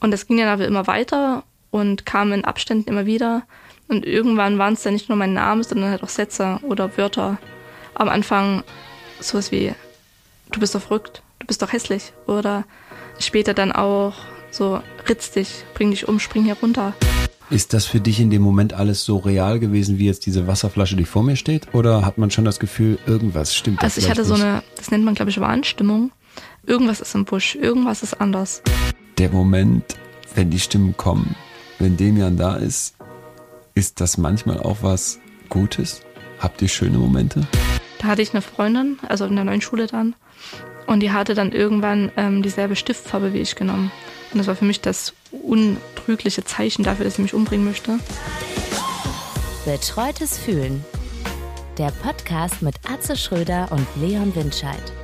Und das ging dann aber immer weiter und kam in Abständen immer wieder. Und irgendwann waren es dann nicht nur mein Name, sondern halt auch Sätze oder Wörter. Am Anfang sowas wie, du bist doch verrückt, du bist doch hässlich. Oder später dann auch so, ritz dich, bring dich um, spring hier runter. Ist das für dich in dem Moment alles so real gewesen, wie jetzt diese Wasserflasche, die vor mir steht? Oder hat man schon das Gefühl, irgendwas stimmt Also ich hatte so nicht? eine, das nennt man glaube ich Wahnstimmung. Irgendwas ist im Busch, irgendwas ist anders. Der Moment, wenn die Stimmen kommen, wenn Demian da ist, ist das manchmal auch was Gutes? Habt ihr schöne Momente? Da hatte ich eine Freundin, also in der neuen Schule dann, und die hatte dann irgendwann ähm, dieselbe Stiftfarbe wie ich genommen. Und das war für mich das untrügliche Zeichen dafür, dass sie mich umbringen möchte. Betreutes Fühlen. Der Podcast mit Atze Schröder und Leon Windscheid.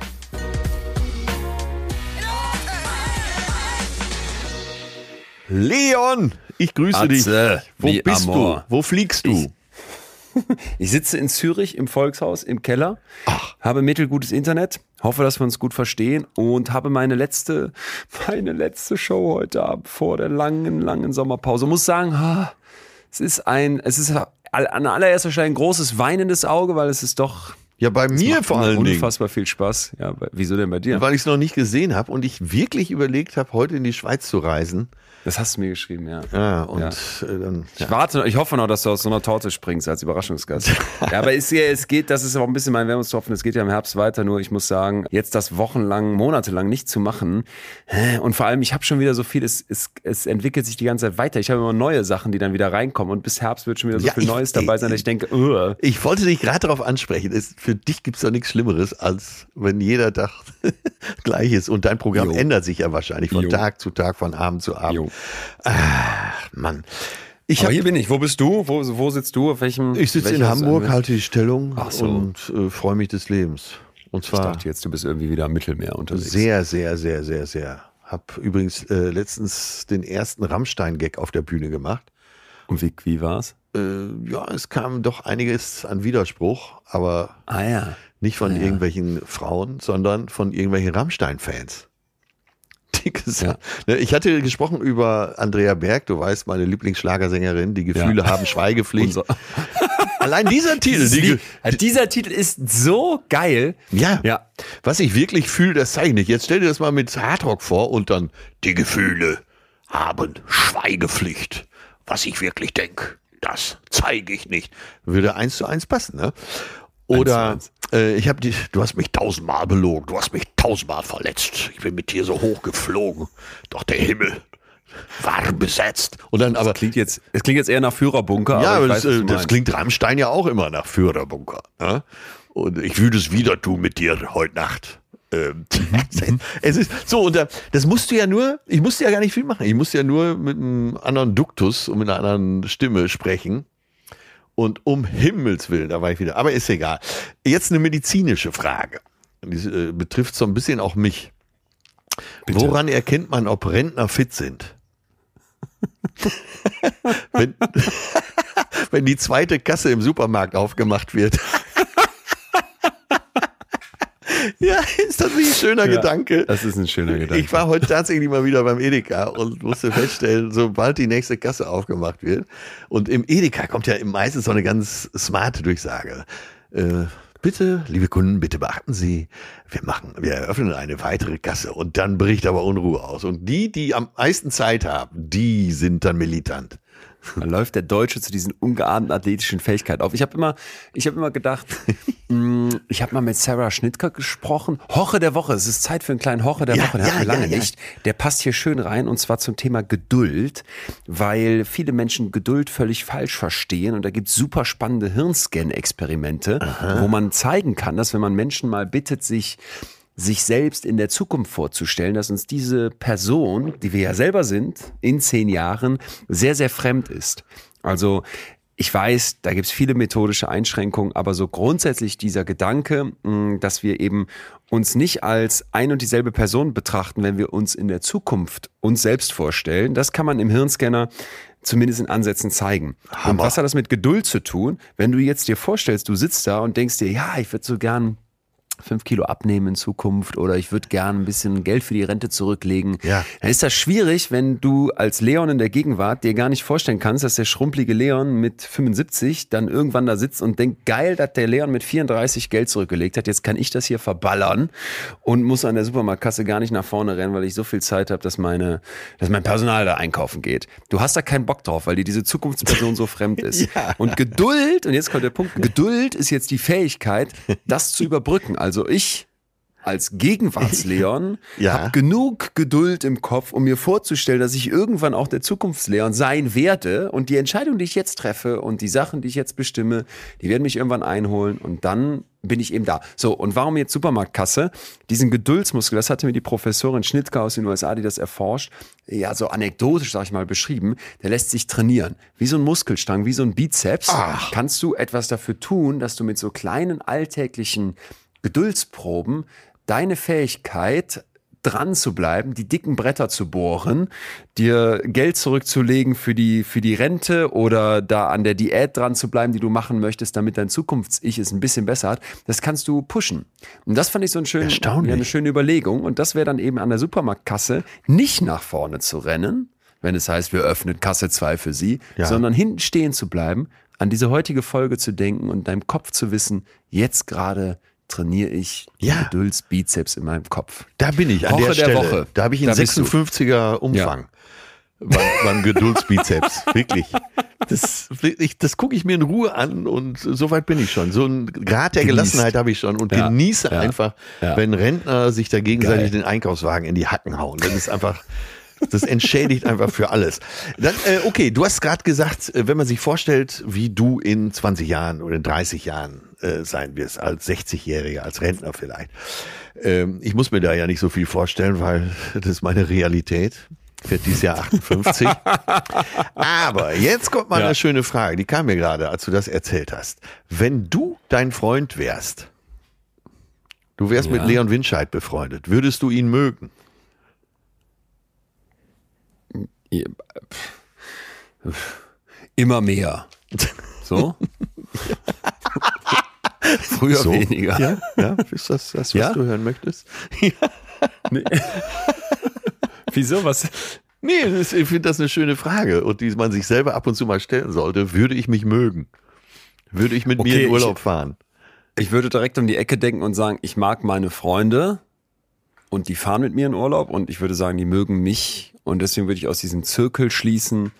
Leon, ich grüße Atze, dich. Wo bist Amor. du? Wo fliegst du? Ich sitze in Zürich im Volkshaus im Keller, habe mittelgutes Internet, hoffe, dass wir uns gut verstehen und habe meine letzte, meine letzte Show heute Abend vor der langen, langen Sommerpause. Muss sagen, es ist ein, es ist an allererster Stelle ein großes weinendes Auge, weil es ist doch Ja, bei mir macht vor mir allen Dingen. unfassbar viel Spaß. Ja, wieso denn bei dir? Weil ich es noch nicht gesehen habe und ich wirklich überlegt habe, heute in die Schweiz zu reisen. Das hast du mir geschrieben, ja. Ja, und Ja. Äh, dann. Ich warte, ich hoffe noch, dass du aus so einer Torte springst als Überraschungsgast. ja, aber es, es geht, das ist auch ein bisschen mein Wermutstropfen, es geht ja im Herbst weiter, nur ich muss sagen, jetzt das wochenlang, monatelang nicht zu machen und vor allem, ich habe schon wieder so viel, es, es, es entwickelt sich die ganze Zeit weiter. Ich habe immer neue Sachen, die dann wieder reinkommen und bis Herbst wird schon wieder so Ja, viel ich- Neues dabei sein, dass ich denke, uh, Ich wollte dich gerade darauf ansprechen. Es, für dich gibt es doch nichts Schlimmeres, als wenn jeder Tag gleich ist. Und dein Programm Jo. ändert sich ja wahrscheinlich von Jo. Tag zu Tag, von Abend zu Abend. Jo. Ach, Mann. Ich, aber hab, hier bin ich. Wo bist du? Wo, wo sitzt du? Auf welchem? ich sitze in Hamburg, halte die Stellung so. und äh, freue mich des Lebens. Und Ich zwar dachte jetzt, du bist irgendwie wieder am Mittelmeer unterwegs. sehr, sehr, sehr, sehr, sehr. Hab übrigens äh, letztens den ersten Rammstein-Gag auf der Bühne gemacht. Und wie, wie war's? Äh, ja, es kam doch einiges an Widerspruch, aber Ah ja. nicht von Ah, ja. irgendwelchen Frauen, sondern von irgendwelchen Rammstein-Fans. Gesagt, ne, Ich hatte gesprochen über Andrea Berg, du weißt, meine Lieblingsschlagersängerin, die Gefühle Ja. haben Schweigepflicht. Allein dieser Titel, die, dieser Titel ist so geil. ja, Ja. was ich wirklich fühle, das zeige ich nicht. Jetzt stell dir das mal mit Hardrock vor und dann die Gefühle haben Schweigepflicht. Was ich wirklich denke, das zeige ich nicht. Würde eins zu eins passen, ne? Oder äh, ich habe die, du hast mich tausendmal belogen, du hast mich tausendmal verletzt. Ich bin mit dir so hoch geflogen, doch der Himmel war besetzt. Und dann aber Klingt jetzt, es klingt jetzt eher nach Führerbunker. ja, aber das, weiß, äh, das klingt Rammstein ja auch immer nach Führerbunker. Ne? Und ich würde es wieder tun mit dir heute Nacht. Ähm, es ist so, und da, das musst du ja nur, ich musste ja gar nicht viel machen. Ich musste ja nur mit einem anderen Duktus und mit einer anderen Stimme sprechen. Und um Himmels Willen, da war ich wieder. Aber ist egal. Jetzt eine medizinische Frage. Die äh, betrifft so ein bisschen auch mich. Woran erkennt man, ob Rentner fit sind? wenn, wenn die zweite Kasse im Supermarkt aufgemacht wird. ja, ist das nicht ein schöner Ja, Gedanke? Das ist ein schöner Gedanke. Ich war heute tatsächlich mal wieder beim Edeka und musste feststellen, sobald die nächste Kasse aufgemacht wird, und im Edeka kommt ja meistens so eine ganz smarte Durchsage. Äh, bitte, liebe Kunden, bitte beachten Sie, wir machen, wir eröffnen eine weitere Kasse und dann bricht aber Unruhe aus. Und die, die am meisten Zeit haben, die sind dann militant. Dann läuft der Deutsche zu diesen ungeahnten athletischen Fähigkeiten auf. Ich habe immer, ich habe immer gedacht, mh, ich habe mal mit Sarah Schnittker gesprochen. Hoche der Woche. Es ist Zeit für einen kleinen Hoche der Ja, Woche. Den ja, wir ja, lange ja. nicht. Der passt hier schön rein und zwar zum Thema Geduld, weil viele Menschen Geduld völlig falsch verstehen und da gibt es super spannende Hirnscan-Experimente, wo man zeigen kann, dass wenn man Menschen mal bittet, sich sich selbst in der Zukunft vorzustellen, dass uns diese Person, die wir ja selber sind, in zehn Jahren sehr, sehr fremd ist. Also ich weiß, da gibt es viele methodische Einschränkungen, aber so grundsätzlich dieser Gedanke, mh, dass wir eben uns nicht als ein und dieselbe Person betrachten, wenn wir uns in der Zukunft uns selbst vorstellen, das kann man im Hirnscanner zumindest in Ansätzen zeigen. Und Hammer. was hat das mit Geduld zu tun? Wenn du jetzt dir vorstellst, du sitzt da und denkst dir, ja, ich würde so gern fünf Kilo abnehmen in Zukunft oder ich würde gern ein bisschen Geld für die Rente zurücklegen. Ja. Dann ist das schwierig, wenn du als Leon in der Gegenwart dir gar nicht vorstellen kannst, dass der schrumpelige Leon mit 75 dann irgendwann da sitzt und denkt, geil, dass der Leon mit 34 Geld zurückgelegt hat. Jetzt kann ich das hier verballern und muss an der Supermarktkasse gar nicht nach vorne rennen, weil ich so viel Zeit habe, dass meine, dass mein Personal da einkaufen geht. Du hast da keinen Bock drauf, weil dir diese Zukunftsperson so fremd ist. Und Geduld, und jetzt kommt der Punkt, Geduld ist jetzt die Fähigkeit, das zu überbrücken. Also ich als Gegenwartsleon Ja. habe genug Geduld im Kopf, um mir vorzustellen, dass ich irgendwann auch der Zukunftsleon sein werde und die Entscheidung, die ich jetzt treffe und die Sachen, die ich jetzt bestimme, die werden mich irgendwann einholen und dann bin ich eben da. So, und warum jetzt Supermarktkasse? Diesen Geduldsmuskel, das hatte mir die Professorin Schnittke aus den USA, die das erforscht, ja, so anekdotisch, sag ich mal, beschrieben, der lässt sich trainieren. Wie so ein Muskelstrang, wie so ein Bizeps, kannst du etwas dafür tun, dass du mit so kleinen alltäglichen Geduldsproben deine Fähigkeit dran zu bleiben, die dicken Bretter zu bohren, dir Geld zurückzulegen für die, für die Rente oder da an der Diät dran zu bleiben, die du machen möchtest, damit dein Zukunfts-Ich es ein bisschen besser hat, das kannst du pushen. Und das fand ich so ein schön, Erstaunlich. ja, eine schöne Überlegung. Und das wäre dann eben an der Supermarktkasse nicht nach vorne zu rennen, wenn es heißt, wir öffnen Kasse 2 für Sie, Ja. sondern hinten stehen zu bleiben, an diese heutige Folge zu denken und deinem Kopf zu wissen, jetzt gerade trainiere ich Ja. Geduldsbizeps in meinem Kopf. Da bin ich an Woche der der Stelle. Woche. Da habe ich einen Da bist du. 56er Umfang. Beim, beim Geduldsbizeps, wirklich. Das, wirklich, das gucke ich mir in Ruhe an und so weit bin ich schon. So ein Grad der Genießt. Gelassenheit habe ich schon und Ja, genieße ja, einfach, ja. wenn Rentner sich da gegenseitig Geil. den Einkaufswagen in die Hacken hauen. Das ist einfach, das entschädigt einfach für alles. Dann, äh, okay, du hast gerade gesagt, äh, wenn man sich vorstellt, wie du in 20 Jahren oder in 30 Jahren äh, sein wirst, als 60-Jähriger, als Rentner vielleicht. Ähm, ich muss mir da ja nicht so viel vorstellen, weil das ist meine Realität. Werde dieses Jahr 58. Aber jetzt kommt mal Ja. eine schöne Frage, die kam mir gerade, als du das erzählt hast. Wenn du dein Freund wärst, du wärst mit Ja. Leon Winscheid befreundet, würdest du ihn mögen? Immer mehr. So? Früher So? weniger. Ja, ja, ist das das, was Ja? du hören möchtest? Wieso? Was? Nee, ist, ich finde das eine schöne Frage und die man sich selber ab und zu mal stellen sollte. Würde ich mich mögen? Würde ich mit mir Okay, in Urlaub ich- fahren? Ich würde direkt um die Ecke denken und sagen, ich mag meine Freunde und die fahren mit mir in Urlaub und ich würde sagen, die mögen mich und deswegen würde ich aus diesem Zirkel schließen,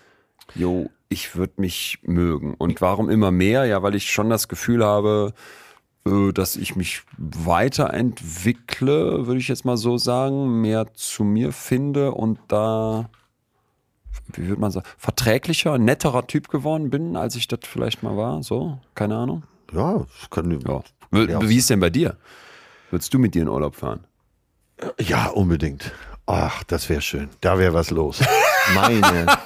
jo, ich würde mich mögen. Und warum immer mehr? Ja, weil ich schon das Gefühl habe, äh, dass ich mich weiterentwickle, würde ich jetzt mal so sagen, mehr zu mir finde und da, wie würde man sagen, verträglicher, netterer Typ geworden bin, als ich das vielleicht mal war. So, keine Ahnung. Ja, das kann, Ja. Ja. Wie ist denn bei dir? Würdest du mit dir in Urlaub fahren? Ja, unbedingt. Ach, das wäre schön. Da wäre was los. Meine.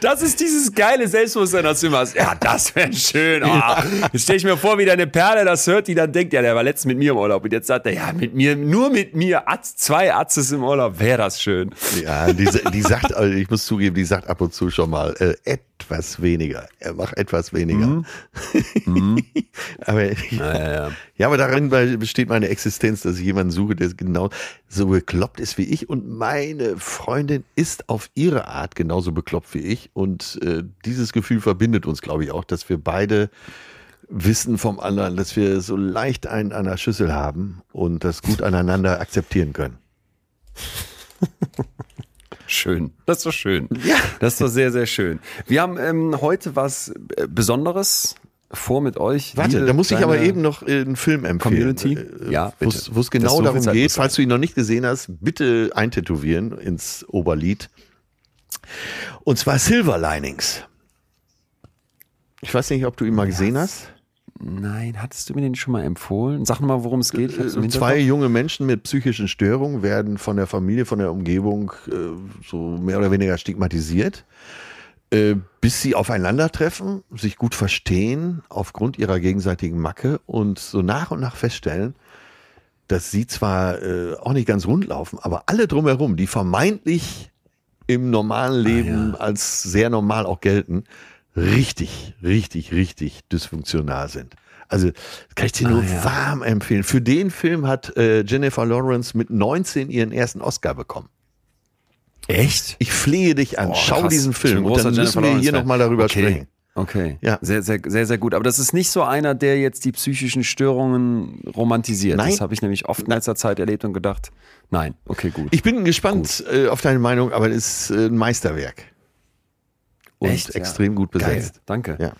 Das ist dieses geile Selbstbewusstsein, das du immer hast. Ja, das wäre schön. Ah, Jetzt stelle ich mir vor, wie deine Perle das hört, die dann denkt, ja, der war letztens mit mir im Urlaub. Und jetzt sagt er, ja, mit mir, nur mit mir, Atz, zwei Atzes im Urlaub, wäre das schön. Ja, die, die sagt, also ich muss zugeben, die sagt ab und zu schon mal äh, etwas weniger. Er macht etwas weniger. aber Ja, ja, ja. ja, aber darin besteht meine Existenz, dass ich jemanden suche, der genau so bekloppt ist wie ich. Und meine Freundin ist auf ihre Art genauso bekloppt wie ich. Und äh, dieses Gefühl verbindet uns, glaube ich, auch, dass wir beide wissen vom anderen, dass wir so leicht einen an der Schüssel haben und das gut aneinander akzeptieren können. Schön. Das ist doch schön. Ja. Das ist doch sehr, sehr schön. Wir haben ähm, heute was äh, Besonderes vor mit euch. Warte, liebe da muss ich aber eben noch äh, einen Film empfehlen. Community. Äh, Ja, wo es genau darum geht, falls du ihn noch nicht gesehen hast, bitte eintätowieren ins Oberlied. Und zwar Silver Linings. Ich weiß nicht, ob du ihn mal gesehen hast. Nein, hattest du mir den schon mal empfohlen? Sag mal, worum es geht. Im Äh, Zwei junge Menschen mit psychischen Störungen werden von der Familie, von der Umgebung äh, so mehr oder weniger stigmatisiert, äh, bis sie aufeinandertreffen, sich gut verstehen aufgrund ihrer gegenseitigen Macke und so nach und nach feststellen, dass sie zwar äh, auch nicht ganz rund laufen, aber alle drumherum, die vermeintlich im normalen Leben als sehr normal auch gelten, richtig, richtig, richtig dysfunktional sind. Also kann ich dir nur Ah, ja. warm empfehlen. Für den Film hat äh, Jennifer Lawrence mit 19 ihren ersten Oscar bekommen. Echt? Ich flehe dich an, Boah, schau krass. diesen Film und dann müssen wir hier nochmal darüber okay. sprechen. Okay. Ja. Sehr, sehr, sehr, sehr gut. Aber das ist nicht so einer, der jetzt die psychischen Störungen romantisiert. Nein. Das habe ich nämlich oft in letzter Zeit erlebt und gedacht, nein, okay, gut. Ich bin gespannt äh, auf deine Meinung, aber es ist äh, ein Meisterwerk. Und Echt? Ja. extrem gut Geil. besetzt. Danke. Ja,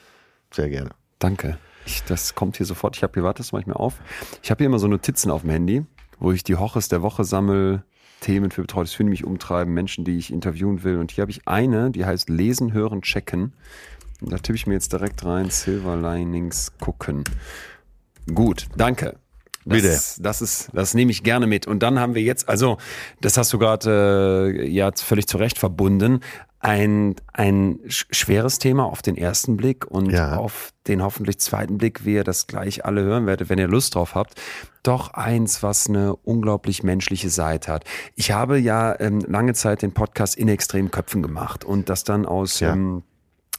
sehr gerne. Danke. Ich, das kommt hier sofort. Ich habe hier, warte, das mache ich mir auf. Ich habe hier immer so Notizen auf dem Handy, wo ich die Hoches der Woche sammel, Themen für betreutes Fühlen mich umtreiben, Menschen, die ich interviewen will. Und hier habe ich eine, die heißt Lesen, Hören, Checken. Und da tippe ich mir jetzt direkt rein, Silver Linings gucken. Gut, danke. Das, Bitte. Das ist, das nehme ich gerne mit. Und dann haben wir jetzt, also, das hast du gerade äh, ja völlig zu Recht verbunden, ein, ein sch- schweres Thema auf den ersten Blick und Ja. auf den hoffentlich zweiten Blick, wie ihr das gleich alle hören werdet, wenn ihr Lust drauf habt. Doch eins, was eine unglaublich menschliche Seite hat. Ich habe ja ähm, lange Zeit den Podcast in extremen Köpfen gemacht und das dann aus Ja. ähm,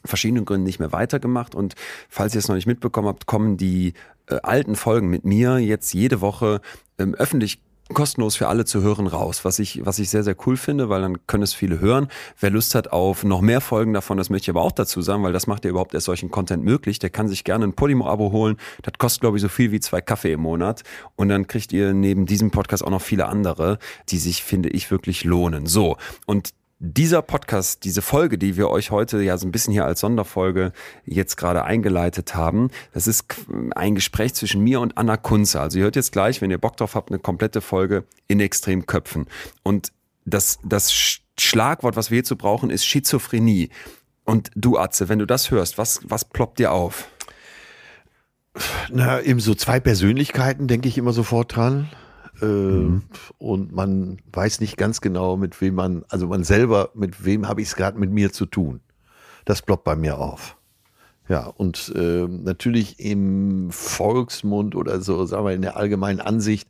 verschiedenen Gründen nicht mehr weitergemacht. Und falls ihr es noch nicht mitbekommen habt, kommen die äh, alten Folgen mit mir jetzt jede Woche ähm, öffentlich kostenlos für alle zu hören raus, was ich, was ich sehr, sehr cool finde, weil dann können es viele hören. Wer Lust hat auf noch mehr Folgen davon, das möchte ich aber auch dazu sagen, weil das macht ja überhaupt erst solchen Content möglich. Der kann sich gerne ein Podimo-Abo holen. Das kostet, glaube ich, so viel wie zwei Kaffee im Monat. Und dann kriegt ihr neben diesem Podcast auch noch viele andere, die sich, finde ich, wirklich lohnen. So. Und dieser Podcast, diese Folge, die wir euch heute ja so ein bisschen hier als Sonderfolge jetzt gerade eingeleitet haben, das ist ein Gespräch zwischen mir und Anna Kunze. Also ihr hört jetzt gleich, wenn ihr Bock drauf habt, eine komplette Folge in Extremköpfen. Und das, das Sch- Schlagwort, was wir hierzu brauchen, ist Schizophrenie. Und du, Atze, wenn du das hörst, was, was ploppt dir auf? Na, eben so zwei Persönlichkeiten, denke ich immer sofort dran. Äh, Mhm. Und man weiß nicht ganz genau, mit wem man, also man selber, mit wem habe ich es gerade mit mir zu tun. Das ploppt bei mir auf. Ja, und äh, natürlich im Volksmund oder so, sagen wir in der allgemeinen Ansicht,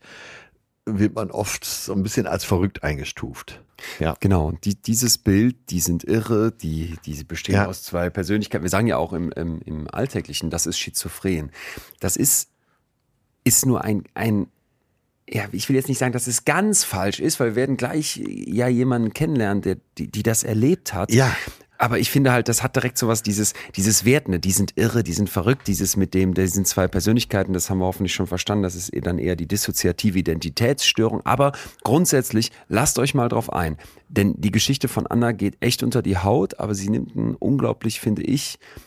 wird man oft so ein bisschen als verrückt eingestuft. Ja. Genau, die, dieses Bild, die sind irre, die, die bestehen Ja. aus zwei Persönlichkeiten. Wir sagen ja auch im, im, im Alltäglichen, das ist schizophren. Das ist, ist nur ein, ein, ja, ich will jetzt nicht sagen, dass es ganz falsch ist, weil wir werden gleich ja jemanden kennenlernen, der, die, die das erlebt hat. Ja. Aber ich finde halt, das hat direkt sowas, dieses, dieses Wertende, die sind irre, die sind verrückt, dieses mit dem, die sind zwei Persönlichkeiten, das haben wir hoffentlich schon verstanden, das ist dann eher die dissoziative Identitätsstörung. Aber grundsätzlich, lasst euch mal drauf ein. Denn die Geschichte von Anna geht echt unter die Haut, aber sie nimmt einen unglaublich, finde ich, äh,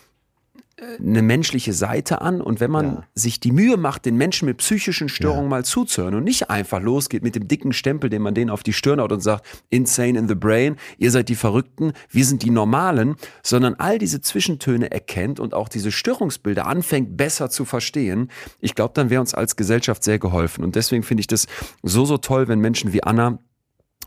eine menschliche Seite an. Und wenn man Ja. sich die Mühe macht, den Menschen mit psychischen Störungen mal zuzuhören und nicht einfach losgeht mit dem dicken Stempel, den man denen auf die Stirn haut und sagt, insane in the brain, ihr seid die Verrückten, wir sind die Normalen, sondern all diese Zwischentöne erkennt und auch diese Störungsbilder anfängt besser zu verstehen, ich glaube, dann wäre uns als Gesellschaft sehr geholfen. Und deswegen finde ich das so, so toll, wenn Menschen wie Anna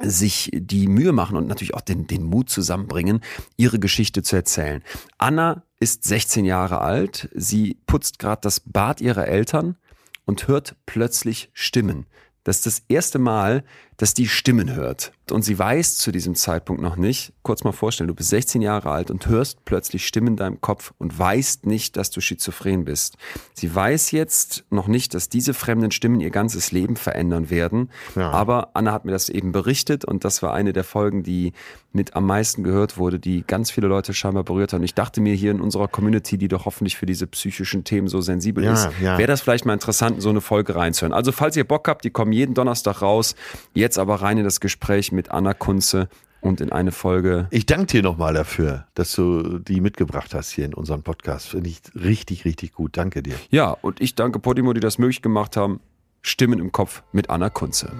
sich die Mühe machen und natürlich auch den, den Mut zusammenbringen, ihre Geschichte zu erzählen. Anna ist 16 Jahre alt, sie putzt gerade das Bad ihrer Eltern und hört plötzlich Stimmen. Das ist das erste Mal, dass die Stimmen hört. Und sie weiß zu diesem Zeitpunkt noch nicht, kurz mal vorstellen, du bist 16 Jahre alt und hörst plötzlich Stimmen in deinem Kopf und weißt nicht, dass du schizophren bist. Sie weiß jetzt noch nicht, dass diese fremden Stimmen ihr ganzes Leben verändern werden. Ja. Aber Anna hat mir das eben berichtet und das war eine der Folgen, die mit am meisten gehört wurde, die ganz viele Leute scheinbar berührt hat. Und ich dachte mir hier in unserer Community, die doch hoffentlich für diese psychischen Themen so sensibel Ja, ist, ja. wäre das vielleicht mal interessant, in so eine Folge reinzuhören. Also falls ihr Bock habt, die kommen jeden Donnerstag raus. Jetzt aber rein in das Gespräch mit Anna Kunze und in eine Folge. Ich danke dir nochmal dafür, dass du die mitgebracht hast hier in unserem Podcast. Finde ich richtig, richtig gut. Danke dir. Ja, und ich danke Podimo, die das möglich gemacht haben. Stimmen im Kopf mit Anna Kunze.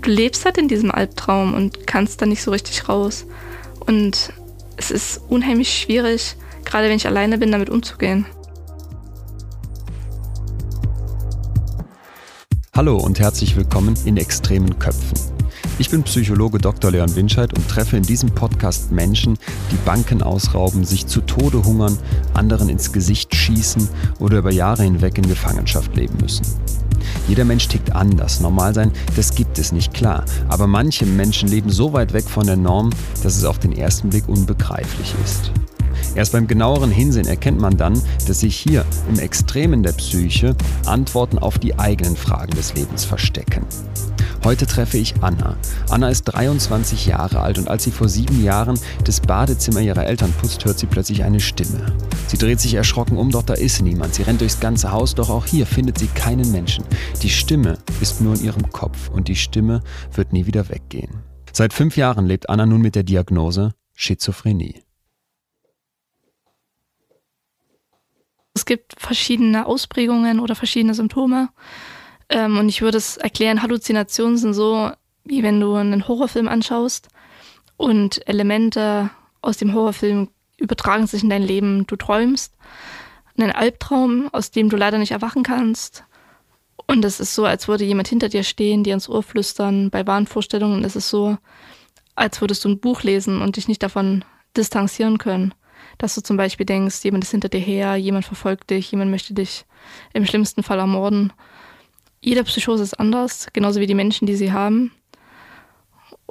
du lebst halt in diesem Albtraum und kannst da nicht so richtig raus. Und es ist unheimlich schwierig, gerade wenn ich alleine bin, damit umzugehen. Hallo und herzlich willkommen in Extremen Köpfen. Ich bin Psychologe Dr. Leon Winscheid und treffe in diesem Podcast Menschen, die Banken ausrauben, sich zu Tode hungern, anderen ins Gesicht schießen oder über Jahre hinweg in Gefangenschaft leben müssen. Jeder Mensch tickt anders. Normal sein, das gibt es nicht klar. Aber manche Menschen leben so weit weg von der Norm, dass es auf den ersten Blick unbegreiflich ist. Erst beim genaueren Hinsehen erkennt man dann, dass sich hier im Extremen der Psyche Antworten auf die eigenen Fragen des Lebens verstecken. Heute treffe ich Anna. Anna ist 23 Jahre alt und als sie vor sieben Jahren das Badezimmer ihrer Eltern putzt, hört sie plötzlich eine Stimme. Sie dreht sich erschrocken um, doch da ist niemand. Sie rennt durchs ganze Haus, doch auch hier findet sie keinen Menschen. Die Stimme ist nur in ihrem Kopf und die Stimme wird nie wieder weggehen. Seit fünf Jahren lebt Anna nun mit der Diagnose Schizophrenie. Es gibt verschiedene Ausprägungen oder verschiedene Symptome. Ähm, und ich würde es erklären, Halluzinationen sind so, wie wenn du einen Horrorfilm anschaust und Elemente aus dem Horrorfilm übertragen sich in dein Leben. Du träumst einen Albtraum, aus dem du leider nicht erwachen kannst. Und es ist so, als würde jemand hinter dir stehen, dir ins Ohr flüstern. Bei Wahnvorstellungen ist es so, als würdest du ein Buch lesen und dich nicht davon distanzieren können. Dass du zum Beispiel denkst, jemand ist hinter dir her, jemand verfolgt dich, jemand möchte dich im schlimmsten Fall ermorden. Jede Psychose ist anders, genauso wie die Menschen, die sie haben.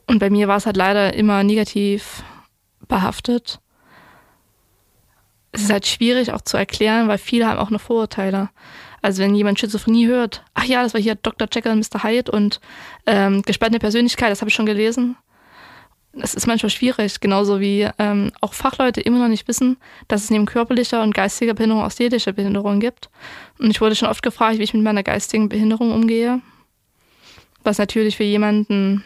Und bei mir war es halt leider immer negativ behaftet. Es ist halt schwierig auch zu erklären, weil viele haben auch noch Vorurteile. Also wenn jemand Schizophrenie hört, ach ja, das war hier Dr. Jekyll und Mr. Hyde und ähm, gespaltene Persönlichkeit, das habe ich schon gelesen es ist manchmal schwierig, genauso wie ähm, auch Fachleute immer noch nicht wissen, dass es neben körperlicher und geistiger Behinderung auch seelische Behinderung gibt. Und ich wurde schon oft gefragt, wie ich mit meiner geistigen Behinderung umgehe. Was natürlich für jemanden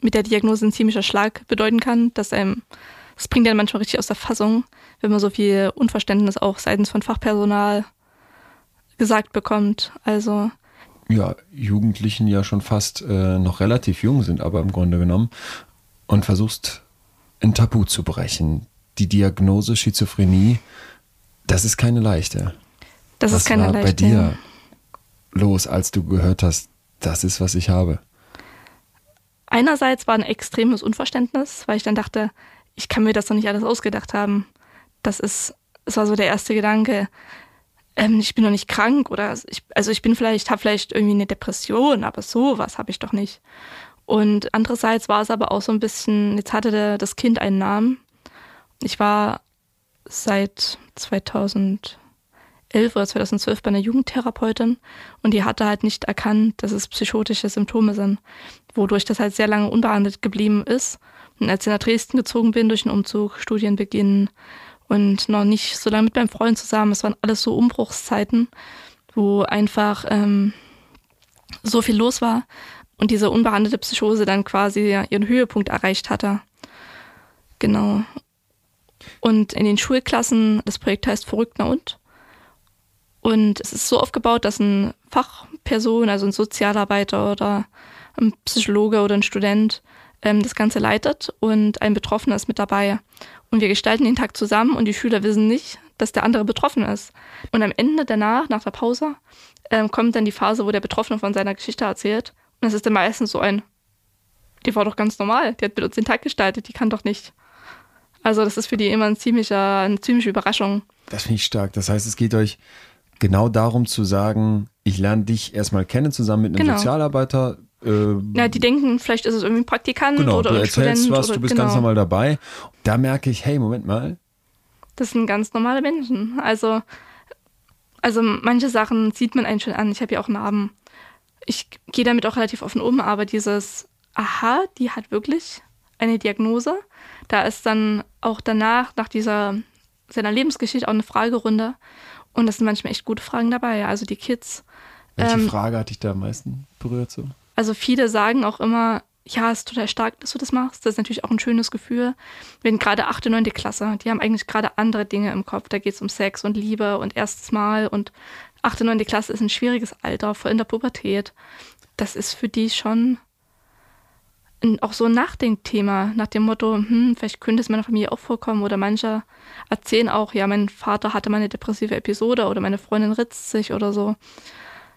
mit der Diagnose ein ziemlicher Schlag bedeuten kann, dass einem, das bringt einen manchmal richtig aus der Fassung, wenn man so viel Unverständnis auch seitens von Fachpersonal gesagt bekommt. Also ja, Jugendlichen ja schon fast äh, noch relativ jung sind, aber im Grunde genommen und versuchst ein Tabu zu brechen. Die Diagnose Schizophrenie, das ist keine leichte. Das was ist keine war leichte. bei dir los, als du gehört hast, das ist, was ich habe? Einerseits war ein extremes Unverständnis, weil ich dann dachte, ich kann mir das doch nicht alles ausgedacht haben. Das ist, es war so der erste Gedanke. Ähm, ich bin doch nicht krank oder ich, also ich bin vielleicht, habe vielleicht irgendwie eine Depression, aber sowas habe ich doch nicht. Und andererseits war es aber auch so ein bisschen, jetzt hatte das Kind einen Namen. Ich war seit 2011 oder 2012 bei einer Jugendtherapeutin und die hatte halt nicht erkannt, dass es psychotische Symptome sind, wodurch das halt sehr lange unbehandelt geblieben ist. Und als ich nach Dresden gezogen bin durch den Umzug, Studienbeginn und noch nicht so lange mit meinem Freund zusammen, es waren alles so Umbruchszeiten, wo einfach ähm, so viel los war, und diese unbehandelte Psychose dann quasi ihren Höhepunkt erreicht hatte. Genau. Und in den Schulklassen, das Projekt heißt Verrückter und. Und es ist so aufgebaut, dass ein Fachperson, also ein Sozialarbeiter oder ein Psychologe oder ein Student ähm, das Ganze leitet und ein Betroffener ist mit dabei. Und wir gestalten den Tag zusammen und die Schüler wissen nicht, dass der andere betroffen ist. Und am Ende danach, nach der Pause, ähm, kommt dann die Phase, wo der Betroffene von seiner Geschichte erzählt und es ist dann meistens so ein, die war doch ganz normal, die hat mit uns den Tag gestaltet, die kann doch nicht. Also das ist für die immer ein ziemlicher, eine ziemliche Überraschung. Das finde ich stark. Das heißt, es geht euch genau darum zu sagen, ich lerne dich erstmal kennen zusammen mit einem genau. Sozialarbeiter. Äh, ja, die denken, vielleicht ist es irgendwie ein Praktikant genau, oder du ein erzählst Student. was, oder, du bist genau. ganz normal dabei. Da merke ich, hey, Moment mal. Das sind ganz normale Menschen. Also, also manche Sachen sieht man einen schon an. Ich habe ja auch Narben ich gehe damit auch relativ offen um, aber dieses, aha, die hat wirklich eine Diagnose. Da ist dann auch danach, nach dieser seiner Lebensgeschichte, auch eine Fragerunde. Und das sind manchmal echt gute Fragen dabei. Also die Kids. Welche ähm, Frage hat dich da am meisten berührt? So? Also viele sagen auch immer, ja, es ist total stark, dass du das machst. Das ist natürlich auch ein schönes Gefühl. Wenn gerade 8., 9. Klasse, die haben eigentlich gerade andere Dinge im Kopf. Da geht es um Sex und Liebe und erstes Mal und 8., 9. Klasse ist ein schwieriges Alter, vor in der Pubertät. Das ist für die schon auch so ein Nachdenkthema nach dem Motto, hm, vielleicht könnte es meiner Familie auch vorkommen oder manche erzählen auch, ja, mein Vater hatte mal eine depressive Episode oder meine Freundin ritzt sich oder so.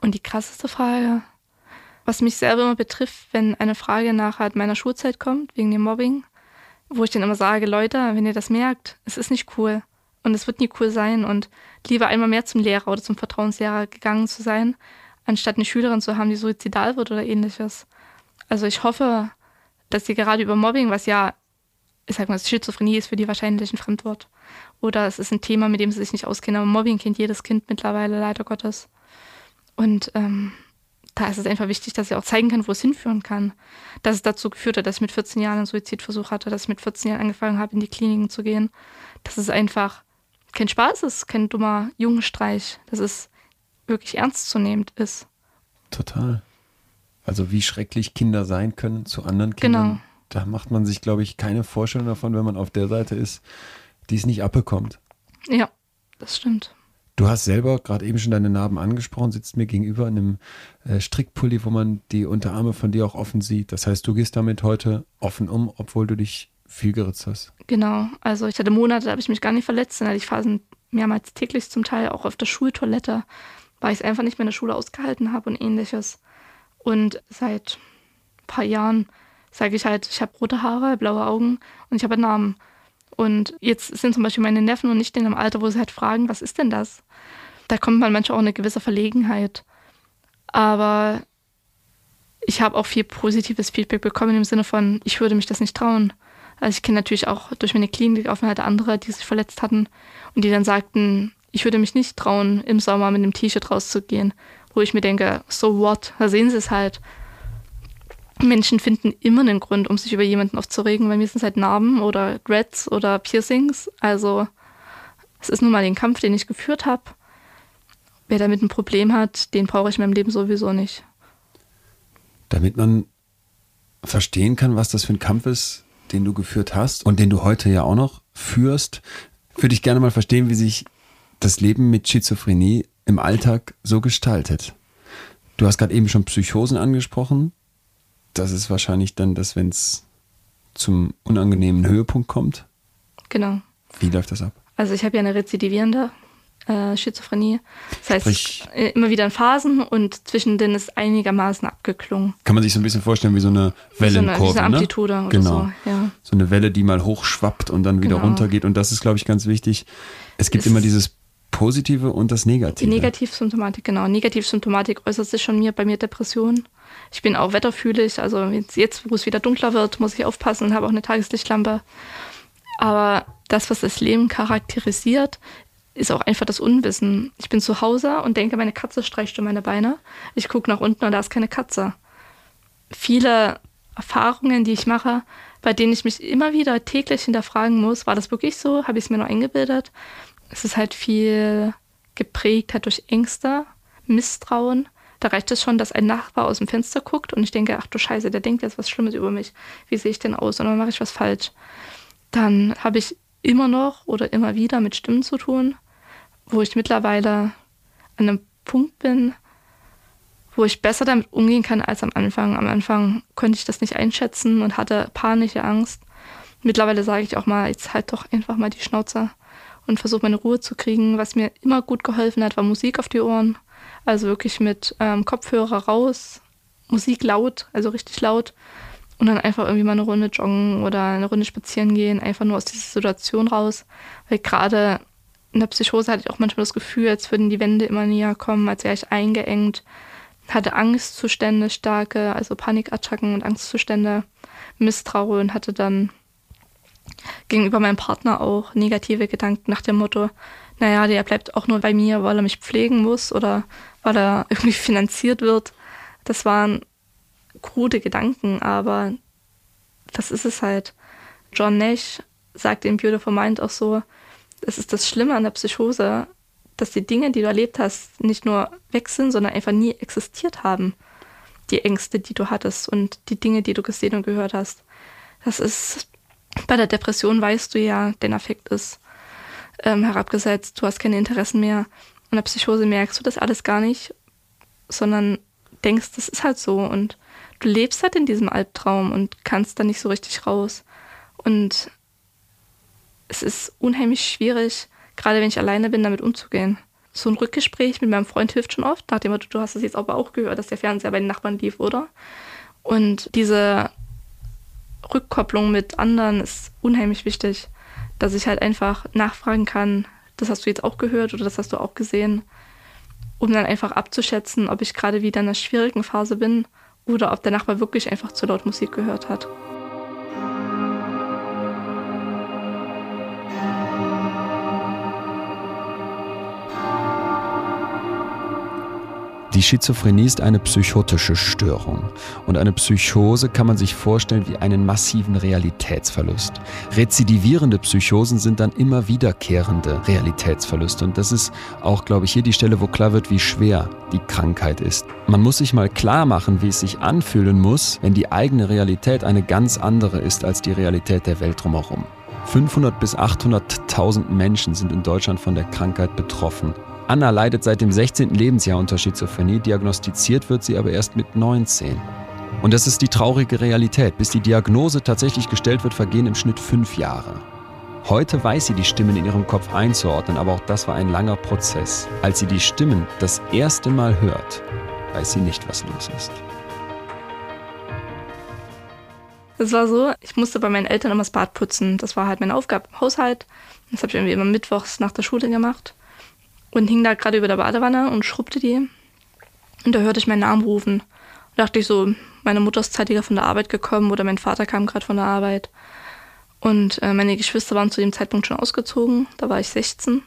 Und die krasseste Frage, was mich selber immer betrifft, wenn eine Frage nach halt meiner Schulzeit kommt, wegen dem Mobbing, wo ich dann immer sage, Leute, wenn ihr das merkt, es ist nicht cool und es wird nie cool sein und lieber einmal mehr zum Lehrer oder zum Vertrauenslehrer gegangen zu sein, anstatt eine Schülerin zu haben, die suizidal wird oder ähnliches. Also ich hoffe, dass sie gerade über Mobbing, was ja, ich sag mal, Schizophrenie ist für die wahrscheinlich ein Fremdwort. Oder es ist ein Thema, mit dem sie sich nicht auskennen. Aber Mobbing kennt jedes Kind mittlerweile, leider Gottes. Und ähm, da ist es einfach wichtig, dass sie auch zeigen kann, wo es hinführen kann. Dass es dazu geführt hat, dass ich mit 14 Jahren einen Suizidversuch hatte, dass ich mit 14 Jahren angefangen habe, in die Kliniken zu gehen. Dass es einfach kein Spaß ist, kein dummer Jungenstreich. Dass es wirklich ernstzunehmend ist. Total. Also wie schrecklich Kinder sein können zu anderen Kindern. Genau. Da macht man sich, glaube ich, keine Vorstellung davon, wenn man auf der Seite ist, die es nicht abbekommt. Ja, das stimmt. Du hast selber gerade eben schon deine Narben angesprochen, sitzt mir gegenüber in einem äh, Strickpulli, wo man die Unterarme von dir auch offen sieht. Das heißt, du gehst damit heute offen um, obwohl du dich viel geritzt hast. Genau, also ich hatte Monate, da habe ich mich gar nicht verletzt, da hatte ich Phasen mehrmals täglich zum Teil, auch auf der Schultoilette, weil ich es einfach nicht mehr in der Schule ausgehalten habe und ähnliches. Und seit ein paar Jahren sage ich halt, ich habe rote Haare, blaue Augen und ich habe einen Namen. Und jetzt sind zum Beispiel meine Neffen und nicht in einem Alter, wo sie halt fragen, was ist denn das? Da kommt man manchmal auch eine gewisse Verlegenheit. Aber ich habe auch viel positives Feedback bekommen im Sinne von, ich würde mich das nicht trauen. Also ich kenne natürlich auch durch meine Klinikaufenthalte andere, die sich verletzt hatten und die dann sagten, ich würde mich nicht trauen, im Sommer mit einem T-Shirt rauszugehen. Wo ich mir denke, so what? Da sehen sie es halt. Menschen finden immer einen Grund, um sich über jemanden aufzuregen. Bei mir sind es halt Narben oder Dreads oder Piercings. Also es ist nun mal den Kampf, den ich geführt habe. Wer damit ein Problem hat, den brauche ich in meinem Leben sowieso nicht. Damit man verstehen kann, was das für ein Kampf ist, den du geführt hast und den du heute ja auch noch führst, würde ich gerne mal verstehen, wie sich das Leben mit Schizophrenie im Alltag so gestaltet. Du hast gerade eben schon Psychosen angesprochen das ist wahrscheinlich dann das, wenn es zum unangenehmen Höhepunkt kommt. Genau. Wie läuft das ab? Also ich habe ja eine rezidivierende äh, Schizophrenie. Das heißt, Sprich, äh, immer wieder in Phasen und zwischen denen ist einigermaßen abgeklungen. Kann man sich so ein bisschen vorstellen wie so eine Wellenkurve, so eine, ne? Amplitude ne? oder genau. so. Ja. So eine Welle, die mal hochschwappt und dann wieder genau. runtergeht. Und das ist, glaube ich, ganz wichtig. Es gibt es immer dieses Positive und das Negative. Die Negativsymptomatik, genau. Negativsymptomatik äußert sich schon mir bei mir Depression. Ich bin auch wetterfühlig, also jetzt, jetzt wo es wieder dunkler wird, muss ich aufpassen und habe auch eine Tageslichtlampe. Aber das, was das Leben charakterisiert, ist auch einfach das Unwissen. Ich bin zu Hause und denke, meine Katze streicht um meine Beine. Ich gucke nach unten und da ist keine Katze. Viele Erfahrungen, die ich mache, bei denen ich mich immer wieder täglich hinterfragen muss, war das wirklich so? Habe ich es mir nur eingebildet? Es ist halt viel geprägt halt durch Ängste, Misstrauen. Da reicht es schon, dass ein Nachbar aus dem Fenster guckt und ich denke, ach du Scheiße, der denkt jetzt was Schlimmes über mich. Wie sehe ich denn aus? Und dann mache ich was falsch. Dann habe ich immer noch oder immer wieder mit Stimmen zu tun, wo ich mittlerweile an einem Punkt bin, wo ich besser damit umgehen kann als am Anfang. Am Anfang konnte ich das nicht einschätzen und hatte panische Angst. Mittlerweile sage ich auch mal, jetzt halt doch einfach mal die Schnauze und versuche meine Ruhe zu kriegen. Was mir immer gut geholfen hat, war Musik auf die Ohren. Also wirklich mit ähm, Kopfhörer raus, Musik laut, also richtig laut. Und dann einfach irgendwie mal eine Runde joggen oder eine Runde spazieren gehen, einfach nur aus dieser Situation raus. Weil gerade in der Psychose hatte ich auch manchmal das Gefühl, als würden die Wände immer näher kommen, als wäre ich eingeengt. Hatte Angstzustände, starke, also Panikattacken und Angstzustände, Misstrauen, hatte dann gegenüber meinem Partner auch negative Gedanken nach dem Motto, naja, der bleibt auch nur bei mir, weil er mich pflegen muss oder weil er irgendwie finanziert wird. Das waren krude Gedanken, aber das ist es halt. John Nash sagt in Beautiful Mind auch so, es ist das Schlimme an der Psychose, dass die Dinge, die du erlebt hast, nicht nur weg sind, sondern einfach nie existiert haben. Die Ängste, die du hattest und die Dinge, die du gesehen und gehört hast. Das ist, bei der Depression weißt du ja, dein Affekt ist ähm, herabgesetzt, du hast keine Interessen mehr. Und der Psychose merkst du das alles gar nicht, sondern denkst, das ist halt so und du lebst halt in diesem Albtraum und kannst da nicht so richtig raus. Und es ist unheimlich schwierig, gerade wenn ich alleine bin, damit umzugehen. So ein Rückgespräch mit meinem Freund hilft schon oft, nachdem du, du hast es jetzt aber auch gehört, dass der Fernseher bei den Nachbarn lief, oder? Und diese Rückkopplung mit anderen ist unheimlich wichtig dass ich halt einfach nachfragen kann, das hast du jetzt auch gehört oder das hast du auch gesehen. um dann einfach abzuschätzen, ob ich gerade wieder in einer schwierigen Phase bin oder ob der Nachbar wirklich einfach zu laut Musik gehört hat. Die Schizophrenie ist eine psychotische Störung. Und eine Psychose kann man sich vorstellen wie einen massiven Realitätsverlust. Rezidivierende Psychosen sind dann immer wiederkehrende Realitätsverluste. Und das ist auch, glaube ich, hier die Stelle, wo klar wird, wie schwer die Krankheit ist. Man muss sich mal klar machen, wie es sich anfühlen muss, wenn die eigene Realität eine ganz andere ist als die Realität der Welt drumherum. 500 bis 800.000 Menschen sind in Deutschland von der Krankheit betroffen. Anna leidet seit dem 16. Lebensjahr unter Schizophrenie, diagnostiziert wird sie aber erst mit 19. Und das ist die traurige Realität. Bis die Diagnose tatsächlich gestellt wird, vergehen im Schnitt fünf Jahre. Heute weiß sie die Stimmen in ihrem Kopf einzuordnen, aber auch das war ein langer Prozess. Als sie die Stimmen das erste Mal hört, weiß sie nicht, was los ist. Es war so, ich musste bei meinen Eltern immer das Bad putzen. Das war halt meine Aufgabe im Haushalt. Das habe ich irgendwie immer mittwochs nach der Schule gemacht und hing da gerade über der Badewanne und schrubbte die. Und da hörte ich meinen Namen rufen. Da dachte ich so, meine Mutter ist zeitiger von der Arbeit gekommen oder mein Vater kam gerade von der Arbeit. Und äh, meine Geschwister waren zu dem Zeitpunkt schon ausgezogen. Da war ich 16.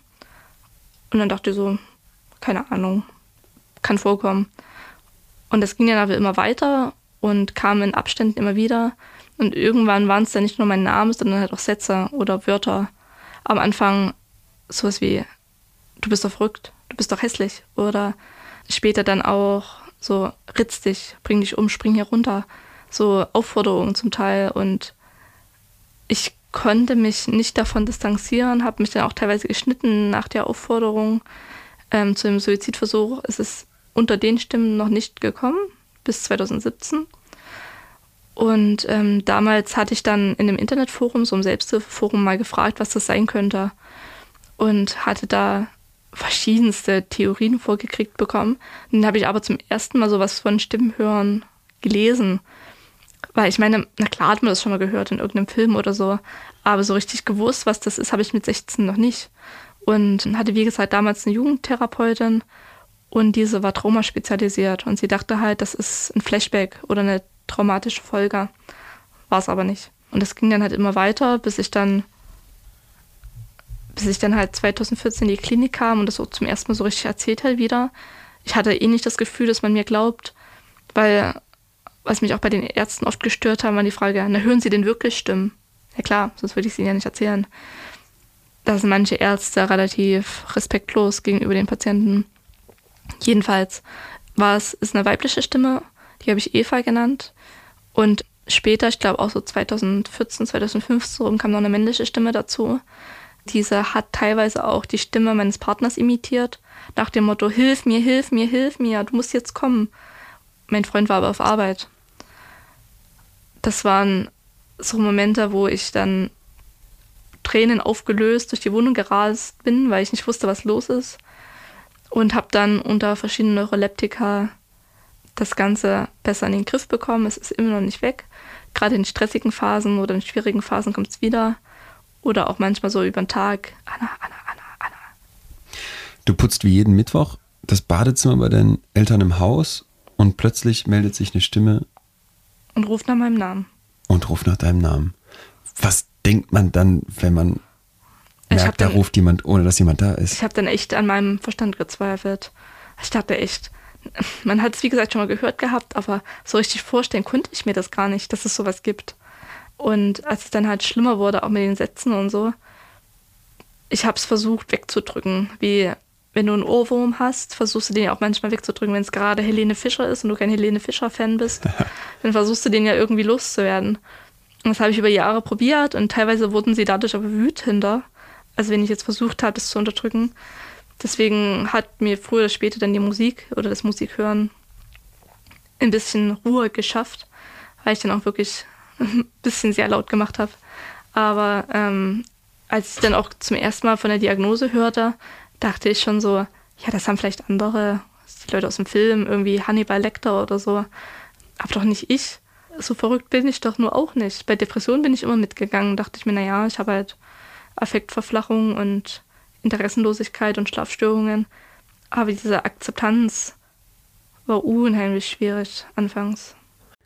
Und dann dachte ich so, keine Ahnung, kann vorkommen. Und das ging dann aber immer weiter und kam in Abständen immer wieder. Und irgendwann waren es dann nicht nur mein Name, sondern halt auch Sätze oder Wörter. Am Anfang sowas wie du bist doch verrückt, du bist doch hässlich. Oder später dann auch so, ritz dich, bring dich um, spring hier runter. So Aufforderungen zum Teil. Und ich konnte mich nicht davon distanzieren, habe mich dann auch teilweise geschnitten nach der Aufforderung ähm, zu dem Suizidversuch. Es ist unter den Stimmen noch nicht gekommen, bis 2017. Und ähm, damals hatte ich dann in dem Internetforum, so einem Selbsthilfeforum, mal gefragt, was das sein könnte. Und hatte da verschiedenste Theorien vorgekriegt bekommen. Dann habe ich aber zum ersten Mal sowas von Stimmenhören gelesen. Weil ich meine, na klar hat man das schon mal gehört in irgendeinem Film oder so, aber so richtig gewusst, was das ist, habe ich mit 16 noch nicht. Und hatte, wie gesagt, damals eine Jugendtherapeutin und diese war traumaspezialisiert und sie dachte halt, das ist ein Flashback oder eine traumatische Folge. War es aber nicht. Und das ging dann halt immer weiter, bis ich dann bis ich dann halt 2014 in die Klinik kam und das so zum ersten Mal so richtig erzählt halt wieder. Ich hatte eh nicht das Gefühl, dass man mir glaubt, weil was mich auch bei den Ärzten oft gestört hat, war die Frage, na hören Sie denn wirklich Stimmen? Ja klar, sonst würde ich es Ihnen ja nicht erzählen. Da sind manche Ärzte relativ respektlos gegenüber den Patienten. Jedenfalls war es ist eine weibliche Stimme, die habe ich Eva genannt. Und später, ich glaube auch so 2014, 2015 kam noch eine männliche Stimme dazu. Diese hat teilweise auch die Stimme meines Partners imitiert, nach dem Motto, hilf mir, hilf mir, hilf mir, du musst jetzt kommen. Mein Freund war aber auf Arbeit. Das waren so Momente, wo ich dann Tränen aufgelöst durch die Wohnung gerast bin, weil ich nicht wusste, was los ist. Und habe dann unter verschiedenen Neuroleptika das Ganze besser in den Griff bekommen. Es ist immer noch nicht weg. Gerade in stressigen Phasen oder in schwierigen Phasen kommt es wieder. Oder auch manchmal so über den Tag. Anna, Anna, Anna, Anna. Du putzt wie jeden Mittwoch das Badezimmer bei deinen Eltern im Haus und plötzlich meldet sich eine Stimme. Und ruft nach meinem Namen. Und ruft nach deinem Namen. Was denkt man dann, wenn man merkt, da ruft jemand, ohne dass jemand da ist? Ich habe dann echt an meinem Verstand gezweifelt. Ich dachte echt, man hat es wie gesagt schon mal gehört gehabt, aber so richtig vorstellen konnte ich mir das gar nicht, dass es sowas gibt. Und als es dann halt schlimmer wurde, auch mit den Sätzen und so, ich habe es versucht wegzudrücken. Wie wenn du einen Ohrwurm hast, versuchst du den ja auch manchmal wegzudrücken, wenn es gerade Helene Fischer ist und du kein Helene Fischer-Fan bist, dann versuchst du den ja irgendwie loszuwerden. Und das habe ich über Jahre probiert und teilweise wurden sie dadurch aber wütender, als wenn ich jetzt versucht habe, das zu unterdrücken. Deswegen hat mir früher oder später dann die Musik oder das Musikhören ein bisschen Ruhe geschafft, weil ich dann auch wirklich ein bisschen sehr laut gemacht habe. Aber ähm, als ich dann auch zum ersten Mal von der Diagnose hörte, dachte ich schon so, ja, das haben vielleicht andere, die Leute aus dem Film, irgendwie Hannibal Lecter oder so, aber doch nicht ich. So verrückt bin ich doch nur auch nicht. Bei Depressionen bin ich immer mitgegangen, dachte ich mir, naja, ich habe halt Affektverflachung und Interessenlosigkeit und Schlafstörungen. Aber diese Akzeptanz war unheimlich schwierig anfangs.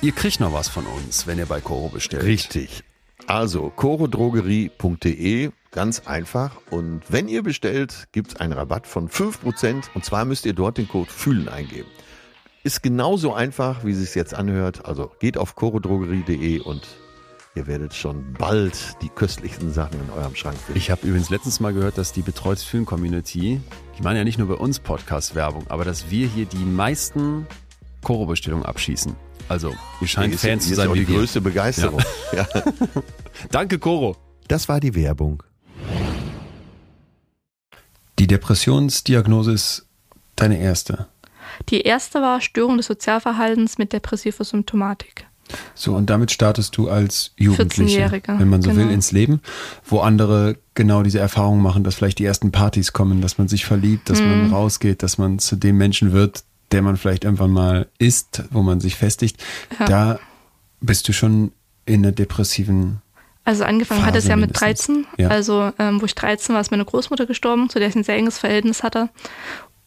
Ihr kriegt noch was von uns, wenn ihr bei Coro bestellt. Richtig. Also corodrogerie.de, ganz einfach. Und wenn ihr bestellt, gibt es einen Rabatt von 5%. Und zwar müsst ihr dort den Code FÜHLEN eingeben. Ist genauso einfach, wie es sich jetzt anhört. Also geht auf corodrogerie.de und ihr werdet schon bald die köstlichsten Sachen in eurem Schrank finden. Ich habe übrigens letztens mal gehört, dass die Betreutes Fühlen Community, die machen ja nicht nur bei uns Podcast-Werbung, aber dass wir hier die meisten Koro-Bestellungen abschießen. Also, ihr scheint ist- Fans hier zu ist sein auch wie die wir. größte Begeisterung. Ja. Danke, Koro. Das war die Werbung. Die Depressionsdiagnose ist deine erste. Die erste war Störung des Sozialverhaltens mit depressiver Symptomatik. So, und damit startest du als Jugendliche, 14-Jährige, wenn man so genau. will, ins Leben, wo andere genau diese Erfahrungen machen, dass vielleicht die ersten Partys kommen, dass man sich verliebt, dass Mhm. man rausgeht, dass man zu dem Menschen wird, der man vielleicht irgendwann mal ist, wo man sich festigt. Ja. Da bist du schon in einer depressiven Also angefangen hat es Phase ja mit mindestens. 13. Ja. Also ähm, wo ich 13 war, ist meine Großmutter gestorben, zu der ich ein sehr enges Verhältnis hatte.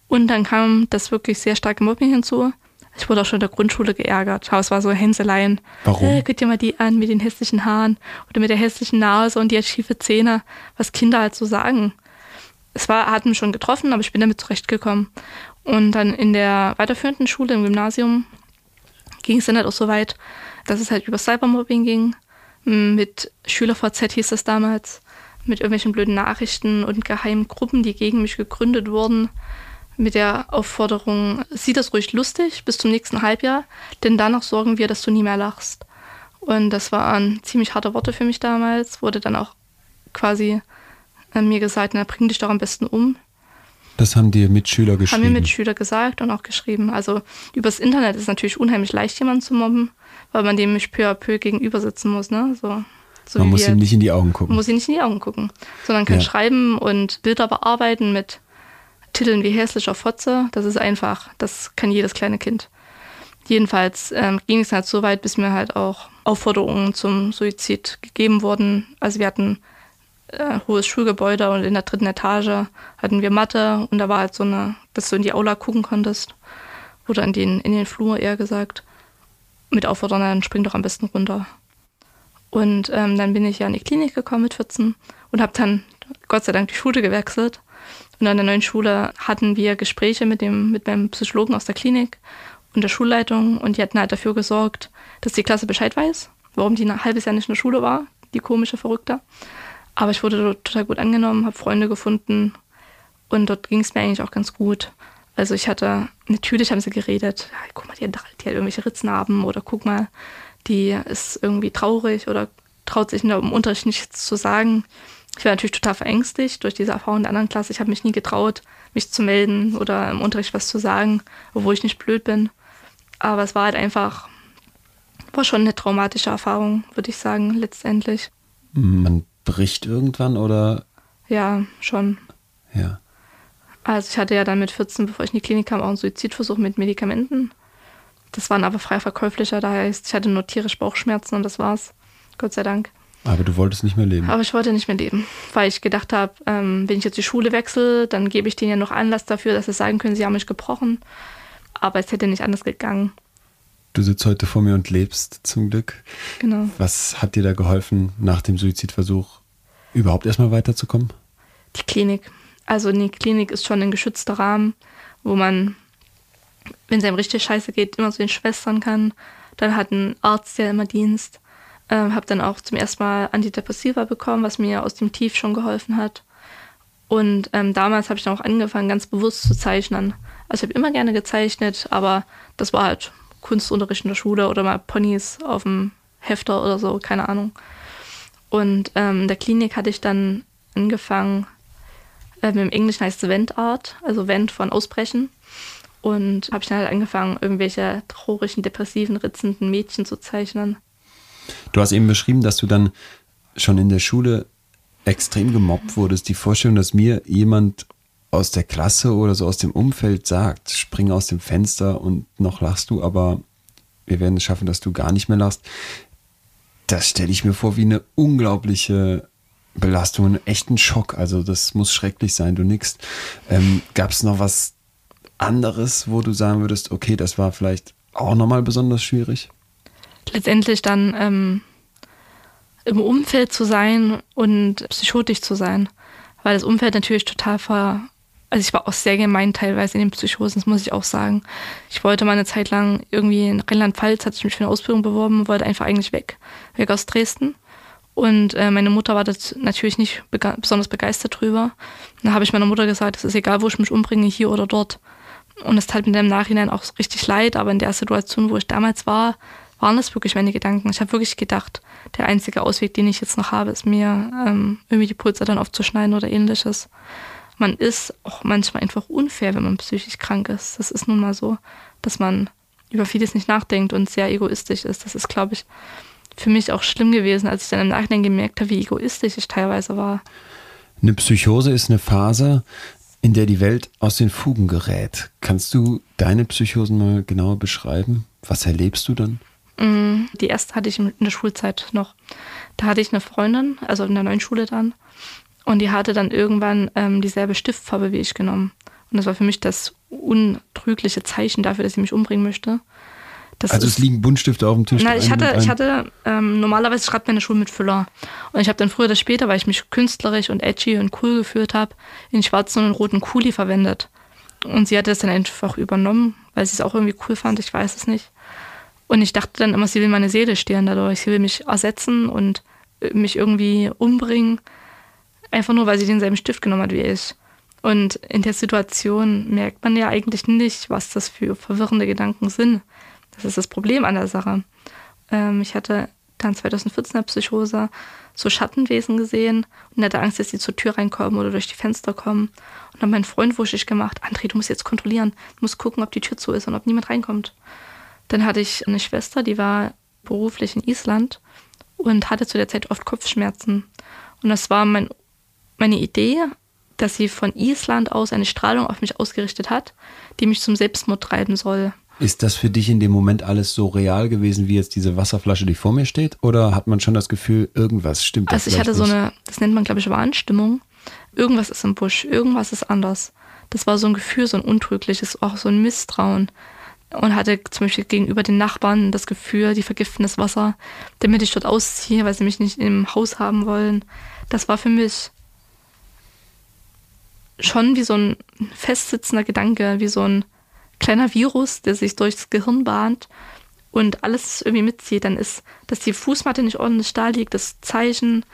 Und dann kam das wirklich sehr starke Mobbing hinzu. Ich wurde auch schon in der Grundschule geärgert. Aber es war so Hänseleien. Warum? Äh, guck dir mal die an mit den hässlichen Haaren oder mit der hässlichen Nase und die hat schiefe Zähne. Was Kinder halt so sagen. Es war, hat mich schon getroffen, aber ich bin damit zurechtgekommen. Und dann in der weiterführenden Schule im Gymnasium ging es dann halt auch so weit, dass es halt über Cybermobbing ging. Mit SchülerVZ hieß das damals, mit irgendwelchen blöden Nachrichten und geheimen Gruppen, die gegen mich gegründet wurden, mit der Aufforderung, sieh das ruhig lustig bis zum nächsten Halbjahr, denn danach sorgen wir, dass du nie mehr lachst. Und das waren ziemlich harte Worte für mich damals, wurde dann auch quasi äh, mir gesagt, na, bring dich doch am besten um. Das haben dir Mitschüler Haben geschrieben. mir Mitschüler gesagt und auch geschrieben. Also übers Internet ist es natürlich unheimlich leicht, jemanden zu mobben, weil man dem peu à peu gegenüber sitzen muss. Ne? So, so man muss ihm nicht in die Augen gucken. Man muss ihm nicht in die Augen gucken, sondern kann Ja. schreiben und Bilder bearbeiten mit Titeln wie hässlicher Fotze. Das ist einfach, das kann jedes kleine Kind. Jedenfalls ähm, ging es halt so weit, bis mir halt auch Aufforderungen zum Suizid gegeben wurden. Also wir hatten äh, hohes Schulgebäude und in der dritten Etage hatten wir Mathe und da war halt so eine, dass du in die Aula gucken konntest. Oder in den, in den Flur eher gesagt. Mit Aufforderungen, dann spring doch am besten runter. Und ähm, dann bin ich ja in die Klinik gekommen mit 14 und habe dann Gott sei Dank die Schule gewechselt. Und an der neuen Schule hatten wir Gespräche mit dem mit meinem Psychologen aus der Klinik und der Schulleitung und die hatten halt dafür gesorgt, dass die Klasse Bescheid weiß, warum die ein halbes Jahr nicht in der Schule war, die komische Verrückte. Aber ich wurde dort total gut angenommen, habe Freunde gefunden und dort ging es mir eigentlich auch ganz gut. Also ich hatte, natürlich haben sie geredet, ja, guck mal, die hat, die hat irgendwelche Ritznarben oder guck mal, die ist irgendwie traurig oder traut sich im Unterricht nichts zu sagen. Ich war natürlich total verängstigt durch diese Erfahrung der anderen Klasse. Ich habe mich nie getraut, mich zu melden oder im Unterricht was zu sagen, obwohl ich nicht blöd bin. Aber es war halt einfach, war schon eine traumatische Erfahrung, würde ich sagen, letztendlich. Man bricht irgendwann oder Ja, schon. ja. Also ich hatte ja dann mit 14, bevor ich in die Klinik kam, auch einen Suizidversuch mit Medikamenten. Das waren aber frei verkäuflicher, da heißt, ich hatte nur tierisch Bauchschmerzen und das war's. Gott sei Dank. Aber du wolltest nicht mehr leben. Aber ich wollte nicht mehr leben, weil ich gedacht habe, ähm, wenn ich jetzt die Schule wechsle, dann gebe ich denen ja noch Anlass dafür, dass sie sagen können, sie haben mich gebrochen. Aber es hätte nicht anders gegangen. Du sitzt heute vor mir und lebst zum Glück. Genau. Was hat dir da geholfen, nach dem Suizidversuch überhaupt erstmal weiterzukommen? Die Klinik. Also die Klinik ist schon ein geschützter Rahmen, wo man, wenn es einem richtig scheiße geht, immer zu den Schwestern kann. Dann hat ein Arzt ja immer Dienst. Ähm, habe dann auch zum ersten Mal Antidepressiva bekommen, was mir aus dem Tief schon geholfen hat. Und ähm, damals habe ich dann auch angefangen, ganz bewusst zu zeichnen. Also ich habe immer gerne gezeichnet, aber das war halt Kunstunterricht in der Schule oder mal Ponys auf dem Hefter oder so, keine Ahnung. Und ähm, in der Klinik hatte ich dann angefangen, ähm, im Englischen heißt es Vent also Vent von Ausbrechen. Und habe ich dann halt angefangen, irgendwelche traurigen, depressiven, ritzenden Mädchen zu zeichnen. Du hast eben beschrieben, dass du dann schon in der Schule extrem gemobbt wurdest. Die Vorstellung, dass mir jemand aus der Klasse oder so aus dem Umfeld sagt, spring aus dem Fenster und noch lachst du, aber wir werden es schaffen, dass du gar nicht mehr lachst. Das stelle ich mir vor wie eine unglaubliche Belastung, einen echten Schock. Also das muss schrecklich sein, du nix. Ähm, Gab es noch was anderes, wo du sagen würdest, okay, das war vielleicht auch nochmal besonders schwierig? Letztendlich dann ähm, im Umfeld zu sein und psychotisch zu sein. Weil das Umfeld natürlich total ver. Also ich war auch sehr gemein teilweise in den Psychosen, das muss ich auch sagen. Ich wollte mal eine Zeit lang irgendwie in Rheinland-Pfalz, hatte ich mich für eine Ausbildung beworben, wollte einfach eigentlich weg, weg aus Dresden. Und äh, meine Mutter war das natürlich nicht bege besonders begeistert drüber. dann habe ich meiner Mutter gesagt, es ist egal, wo ich mich umbringe, hier oder dort. Und es tat mir im Nachhinein auch richtig leid, aber in der Situation, wo ich damals war, waren das wirklich meine Gedanken. Ich habe wirklich gedacht, der einzige Ausweg, den ich jetzt noch habe, ist mir ähm, irgendwie die Pulse dann aufzuschneiden oder ähnliches. Man ist auch manchmal einfach unfair, wenn man psychisch krank ist. Das ist nun mal so, dass man über vieles nicht nachdenkt und sehr egoistisch ist. Das ist, glaube ich, für mich auch schlimm gewesen, als ich dann im Nachhinein gemerkt habe, wie egoistisch ich teilweise war. Eine Psychose ist eine Phase, in der die Welt aus den Fugen gerät. Kannst du deine Psychosen mal genauer beschreiben? Was erlebst du dann? Mm, die erste hatte ich in der Schulzeit noch. Da hatte ich eine Freundin, also in der neuen Schule dann. Und die hatte dann irgendwann ähm, dieselbe Stiftfarbe wie ich genommen. Und das war für mich das untrügliche Zeichen dafür, dass sie mich umbringen möchte. Das also es liegen Buntstifte auf dem Tisch. Nein, ich hatte, ich hatte ähm, normalerweise schreibt meine Schule mit Füller. Und ich habe dann früher oder später, weil ich mich künstlerisch und edgy und cool gefühlt habe, in schwarzen und roten Kuli verwendet. Und sie hatte das dann einfach übernommen, weil sie es auch irgendwie cool fand, ich weiß es nicht. Und ich dachte dann immer, sie will meine Seele stehlen dadurch. Sie will mich ersetzen und äh, mich irgendwie umbringen. Einfach nur, weil sie denselben Stift genommen hat wie ich. Und in der Situation merkt man ja eigentlich nicht, was das für verwirrende Gedanken sind. Das ist das Problem an der Sache. Ähm, ich hatte dann 2014 eine Psychose, so Schattenwesen gesehen und hatte Angst, dass sie zur Tür reinkommen oder durch die Fenster kommen. Und dann mein Freund wuschig gemacht, André, du musst jetzt kontrollieren, du musst gucken, ob die Tür zu ist und ob niemand reinkommt. Dann hatte ich eine Schwester, die war beruflich in Island und hatte zu der Zeit oft Kopfschmerzen. Und das war mein, meine Idee, dass sie von Island aus eine Strahlung auf mich ausgerichtet hat, die mich zum Selbstmord treiben soll. Ist das für dich in dem Moment alles so real gewesen, wie jetzt diese Wasserflasche, die vor mir steht? Oder hat man schon das Gefühl, irgendwas stimmt Also ich hatte so eine, das nennt man glaube ich Wahnstimmung. Irgendwas ist im Busch, irgendwas ist anders. Das war so ein Gefühl, so ein untrügliches, auch so ein Misstrauen und hatte zum Beispiel gegenüber den Nachbarn das Gefühl, die vergiften das Wasser, damit ich dort ausziehe, weil sie mich nicht im Haus haben wollen. Das war für mich schon wie so ein festsitzender Gedanke, wie so ein kleiner Virus, der sich durchs Gehirn bahnt und alles irgendwie mitzieht. Dann ist, dass die Fußmatte nicht ordentlich da liegt, das Zeichen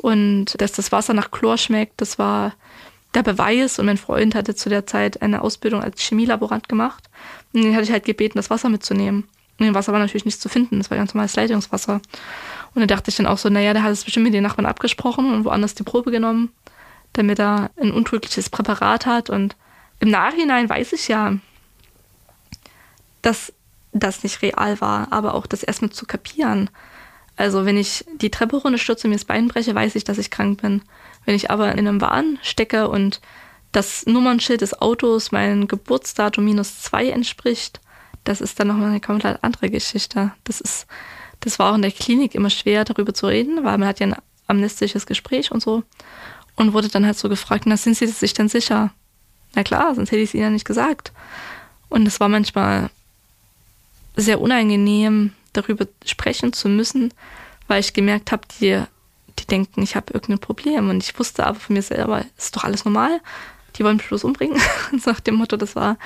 und dass das Wasser nach Chlor schmeckt, das war der Beweis. Und mein Freund hatte zu der Zeit eine Ausbildung als Chemielaborant gemacht und den hatte ich halt gebeten, das Wasser mitzunehmen. Und das Wasser war natürlich nicht zu finden, das war ganz normales Leitungswasser. Und da dachte ich dann auch so, naja, der hat es bestimmt mit den Nachbarn abgesprochen und woanders die Probe genommen, damit er ein untrügliches Präparat hat. Und im Nachhinein weiß ich ja, dass das nicht real war, aber auch das erstmal zu kapieren. Also wenn ich die Treppe runterstürze und mir das Bein breche, weiß ich, dass ich krank bin. Wenn ich aber in einem Wahn stecke und das Nummernschild des Autos mein Geburtsdatum minus zwei entspricht, das ist dann nochmal eine komplett andere Geschichte. Das ist, das war auch in der Klinik immer schwer, darüber zu reden, weil man hat ja ein amnestisches Gespräch und so. Und wurde dann halt so gefragt, na, sind Sie sich denn sicher? Na klar, sonst hätte ich es Ihnen ja nicht gesagt. Und es war manchmal sehr unangenehm, darüber sprechen zu müssen, weil ich gemerkt habe, die, die denken, ich habe irgendein Problem. Und ich wusste aber von mir selber, ist doch alles normal die wollen mich bloß umbringen. Nach dem Motto, das war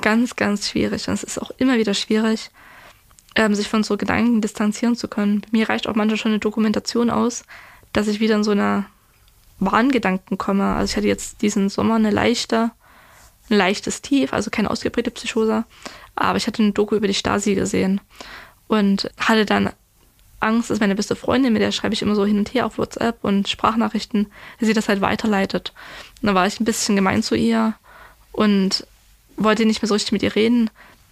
ganz, ganz schwierig. Und es ist auch immer wieder schwierig, ähm, sich von so Gedanken distanzieren zu können. Mir reicht auch manchmal schon eine Dokumentation aus, dass ich wieder in so eine Wahngedanken komme. Also ich hatte jetzt diesen Sommer eine leichte, ein leichtes Tief, also keine ausgeprägte Psychose, aber ich hatte eine Doku über die Stasi gesehen und hatte dann Angst, dass meine beste Freundin, mit der schreibe ich immer so hin und her auf WhatsApp und Sprachnachrichten, dass sie das halt weiterleitet. Und dann war ich ein bisschen gemein zu ihr und wollte nicht mehr so richtig mit ihr reden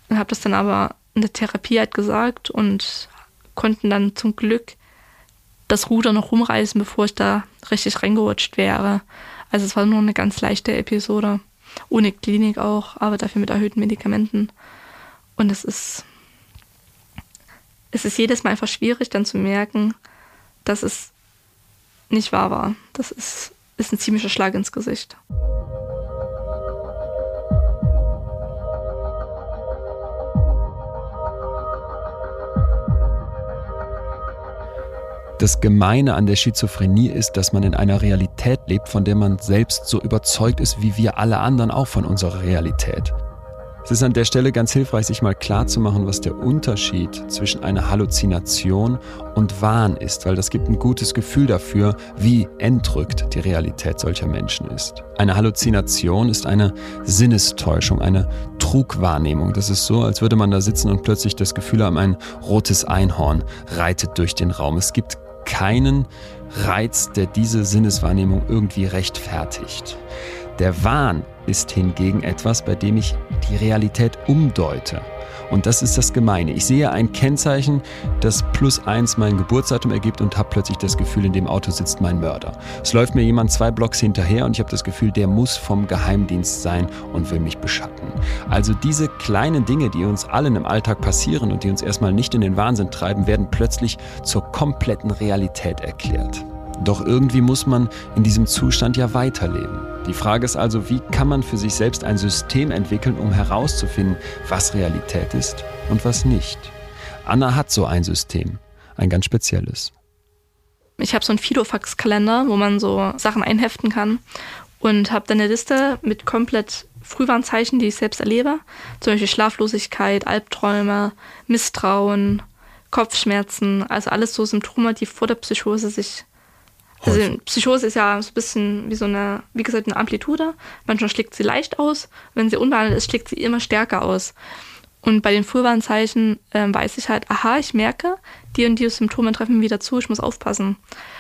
und habe das dann aber in der Therapie halt gesagt und konnten dann zum Glück das Ruder noch rumreißen, bevor ich da richtig reingerutscht wäre. Also es war nur eine ganz leichte Episode, ohne Klinik auch, aber dafür mit erhöhten Medikamenten. Und es ist es ist jedes Mal einfach schwierig, dann zu merken, dass es nicht wahr war. Das ist, ist ein ziemlicher Schlag ins Gesicht. Das Gemeine an der Schizophrenie ist, dass man in einer Realität lebt, von der man selbst so überzeugt ist, wie wir alle anderen auch von unserer Realität. Es ist an der Stelle ganz hilfreich, sich mal klarzumachen, was der Unterschied zwischen einer Halluzination und Wahn ist, weil das gibt ein gutes Gefühl dafür, wie entrückt die Realität solcher Menschen ist. Eine Halluzination ist eine Sinnestäuschung, eine Trugwahrnehmung. Das ist so, als würde man da sitzen und plötzlich das Gefühl haben, ein rotes Einhorn reitet durch den Raum. Es gibt keinen Reiz, der diese Sinneswahrnehmung irgendwie rechtfertigt. Der Wahn ist hingegen etwas, bei dem ich die Realität umdeute. Und das ist das Gemeine. Ich sehe ein Kennzeichen, das plus eins mein Geburtsdatum ergibt und habe plötzlich das Gefühl, in dem Auto sitzt mein Mörder. Es läuft mir jemand zwei Blocks hinterher und ich habe das Gefühl, der muss vom Geheimdienst sein und will mich beschatten. Also diese kleinen Dinge, die uns allen im Alltag passieren und die uns erstmal nicht in den Wahnsinn treiben, werden plötzlich zur kompletten Realität erklärt. Doch irgendwie muss man in diesem Zustand ja weiterleben. Die Frage ist also, wie kann man für sich selbst ein System entwickeln, um herauszufinden, was Realität ist und was nicht. Anna hat so ein System, ein ganz spezielles. Ich habe so einen Fidofax-Kalender, wo man so Sachen einheften kann und habe dann eine Liste mit komplett Frühwarnzeichen, die ich selbst erlebe. Zum Beispiel Schlaflosigkeit, Albträume, Misstrauen, Kopfschmerzen, also alles so Symptome, die vor der Psychose sich also Psychose ist ja so ein bisschen wie so eine, wie gesagt, eine Amplitude. Manchmal schlägt sie leicht aus. Wenn sie unbehandelt ist, schlägt sie immer stärker aus. Und bei den Frühwarnzeichen äh, weiß ich halt, aha, ich merke, die und die Symptome treffen wieder zu, ich muss aufpassen.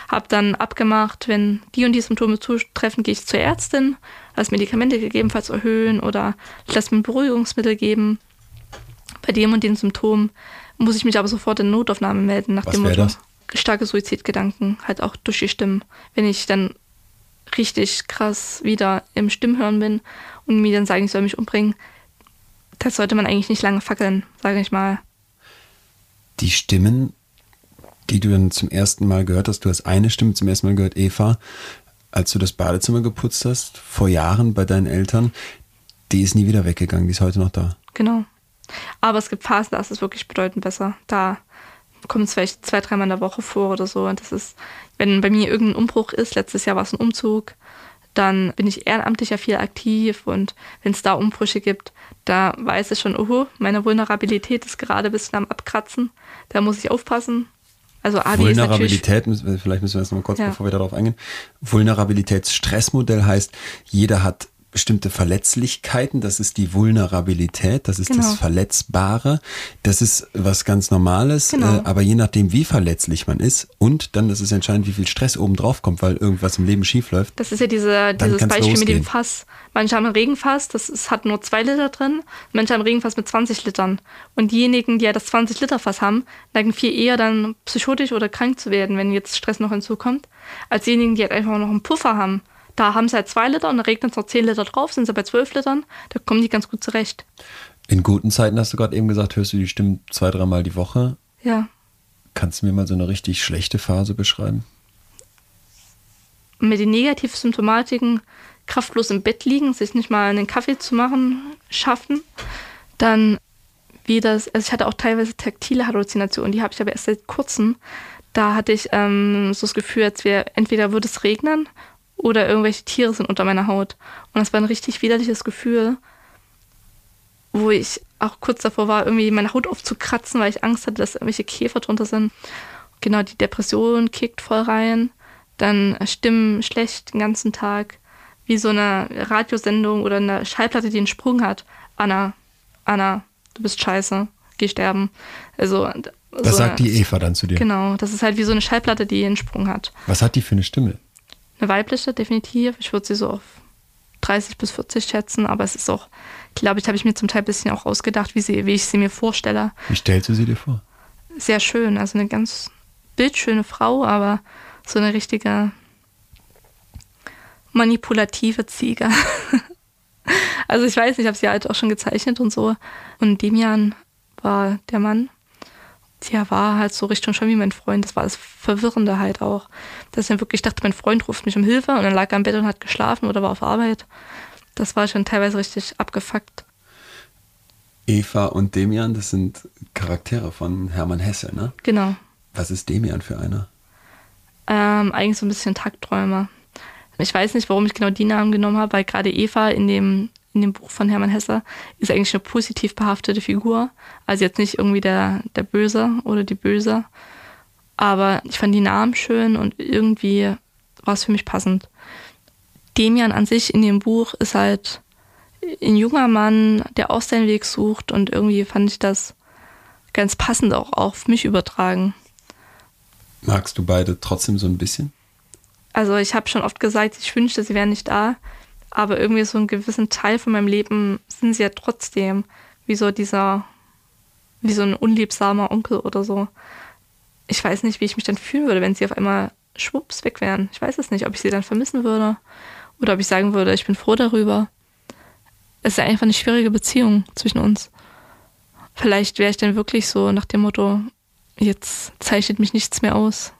Hab dann abgemacht, wenn die und die Symptome zutreffen, gehe ich zur Ärztin, lass Medikamente gegebenenfalls erhöhen oder lass mir Beruhigungsmittel geben. Bei dem und den Symptomen muss ich mich aber sofort in Notaufnahme melden. Nach Was dem Motto, das? Starke Suizidgedanken, halt auch durch die Stimmen. Wenn ich dann richtig krass wieder im Stimmhören bin und mir dann sagen, ich soll mich umbringen, das sollte man eigentlich nicht lange fackeln, sage ich mal. Die Stimmen, die du dann zum ersten Mal gehört hast, du hast eine Stimme zum ersten Mal gehört, Eva, als du das Badezimmer geputzt hast, vor Jahren bei deinen Eltern, die ist nie wieder weggegangen, die ist heute noch da. Genau. Aber es gibt Phasen, da ist es wirklich bedeutend besser. Da kommt es vielleicht zwei, dreimal in der Woche vor oder so. Und das ist, wenn bei mir irgendein Umbruch ist, letztes Jahr war es ein Umzug, dann bin ich ehrenamtlich ja viel aktiv und wenn es da Umbrüche gibt, da weiß ich schon, oh, meine Vulnerabilität ist gerade ein bisschen am Abkratzen, da muss ich aufpassen. Also Abi Vulnerabilität, vielleicht müssen wir das noch mal kurz, ja. bevor wir darauf eingehen. Vulnerabilitätsstressmodell heißt, jeder hat bestimmte Verletzlichkeiten, das ist die Vulnerabilität, das ist genau. das Verletzbare, das ist was ganz Normales, genau. äh, aber je nachdem, wie verletzlich man ist und dann ist es entscheidend, wie viel Stress oben drauf kommt, weil irgendwas im Leben schief läuft. Das ist ja diese, dieses Beispiel losgehen. mit dem Fass. Manche haben ein Regenfass, das ist, hat nur zwei Liter drin, manche haben ein Regenfass mit 20 Litern. Und diejenigen, die ja das 20 Liter Fass haben, neigen viel eher dann psychotisch oder krank zu werden, wenn jetzt Stress noch hinzukommt, als diejenigen, die halt einfach noch einen Puffer haben. Da haben sie halt zwei Liter und da regnet es noch zehn Liter drauf, sind sie bei zwölf Litern. Da kommen die ganz gut zurecht. In guten Zeiten hast du gerade eben gesagt, hörst du die Stimmen zwei, dreimal die Woche. Ja. Kannst du mir mal so eine richtig schlechte Phase beschreiben? Mit den Negativsymptomatiken kraftlos im Bett liegen, sich nicht mal einen Kaffee zu machen, schaffen. Dann wie das, also ich hatte auch teilweise taktile Halluzinationen, die habe ich aber erst seit kurzem. Da hatte ich ähm, so das Gefühl, als wäre entweder würde es regnen oder irgendwelche Tiere sind unter meiner Haut. Und das war ein richtig widerliches Gefühl, wo ich auch kurz davor war, irgendwie meine Haut aufzukratzen, weil ich Angst hatte, dass irgendwelche Käfer drunter sind. Genau, die Depression kickt voll rein. Dann Stimmen schlecht den ganzen Tag. Wie so eine Radiosendung oder eine Schallplatte, die einen Sprung hat. Anna, Anna, du bist scheiße, geh sterben. Also, das so sagt eine, die Eva dann zu dir. Genau, das ist halt wie so eine Schallplatte, die einen Sprung hat. Was hat die für eine Stimme? Eine weibliche, definitiv. Ich würde sie so auf 30 bis 40 schätzen, aber es ist auch, glaube ich, habe ich mir zum Teil ein bisschen auch ausgedacht, wie, sie, wie ich sie mir vorstelle. Wie stellst du sie dir vor? Sehr schön, also eine ganz bildschöne Frau, aber so eine richtige manipulative Ziege. also ich weiß, ich habe sie halt auch schon gezeichnet und so. Und Demian war der Mann. Der war halt so Richtung schon wie mein Freund. Das war das Verwirrende halt auch. Dass ich dann wirklich dachte, mein Freund ruft mich um Hilfe und dann lag er am Bett und hat geschlafen oder war auf Arbeit. Das war schon teilweise richtig abgefuckt. Eva und Demian, das sind Charaktere von Hermann Hesse, ne? Genau. Was ist Demian für einer? Ähm, eigentlich so ein bisschen Tagträumer. Ich weiß nicht, warum ich genau die Namen genommen habe, weil gerade Eva in dem, in dem Buch von Hermann Hesse ist eigentlich eine positiv behaftete Figur. Also jetzt nicht irgendwie der, der Böse oder die Böse. Aber ich fand die Namen schön und irgendwie war es für mich passend. Demian an sich in dem Buch ist halt ein junger Mann, der auch seinen Weg sucht und irgendwie fand ich das ganz passend auch auf mich übertragen. Magst du beide trotzdem so ein bisschen? Also ich habe schon oft gesagt, ich wünschte, sie wären nicht da, aber irgendwie so einen gewissen Teil von meinem Leben sind sie ja trotzdem wie so dieser, wie so ein unliebsamer Onkel oder so. Ich weiß nicht, wie ich mich dann fühlen würde, wenn sie auf einmal schwupps weg wären. Ich weiß es nicht, ob ich sie dann vermissen würde oder ob ich sagen würde, ich bin froh darüber. Es ist einfach eine schwierige Beziehung zwischen uns. Vielleicht wäre ich dann wirklich so nach dem Motto, jetzt zeichnet mich nichts mehr aus.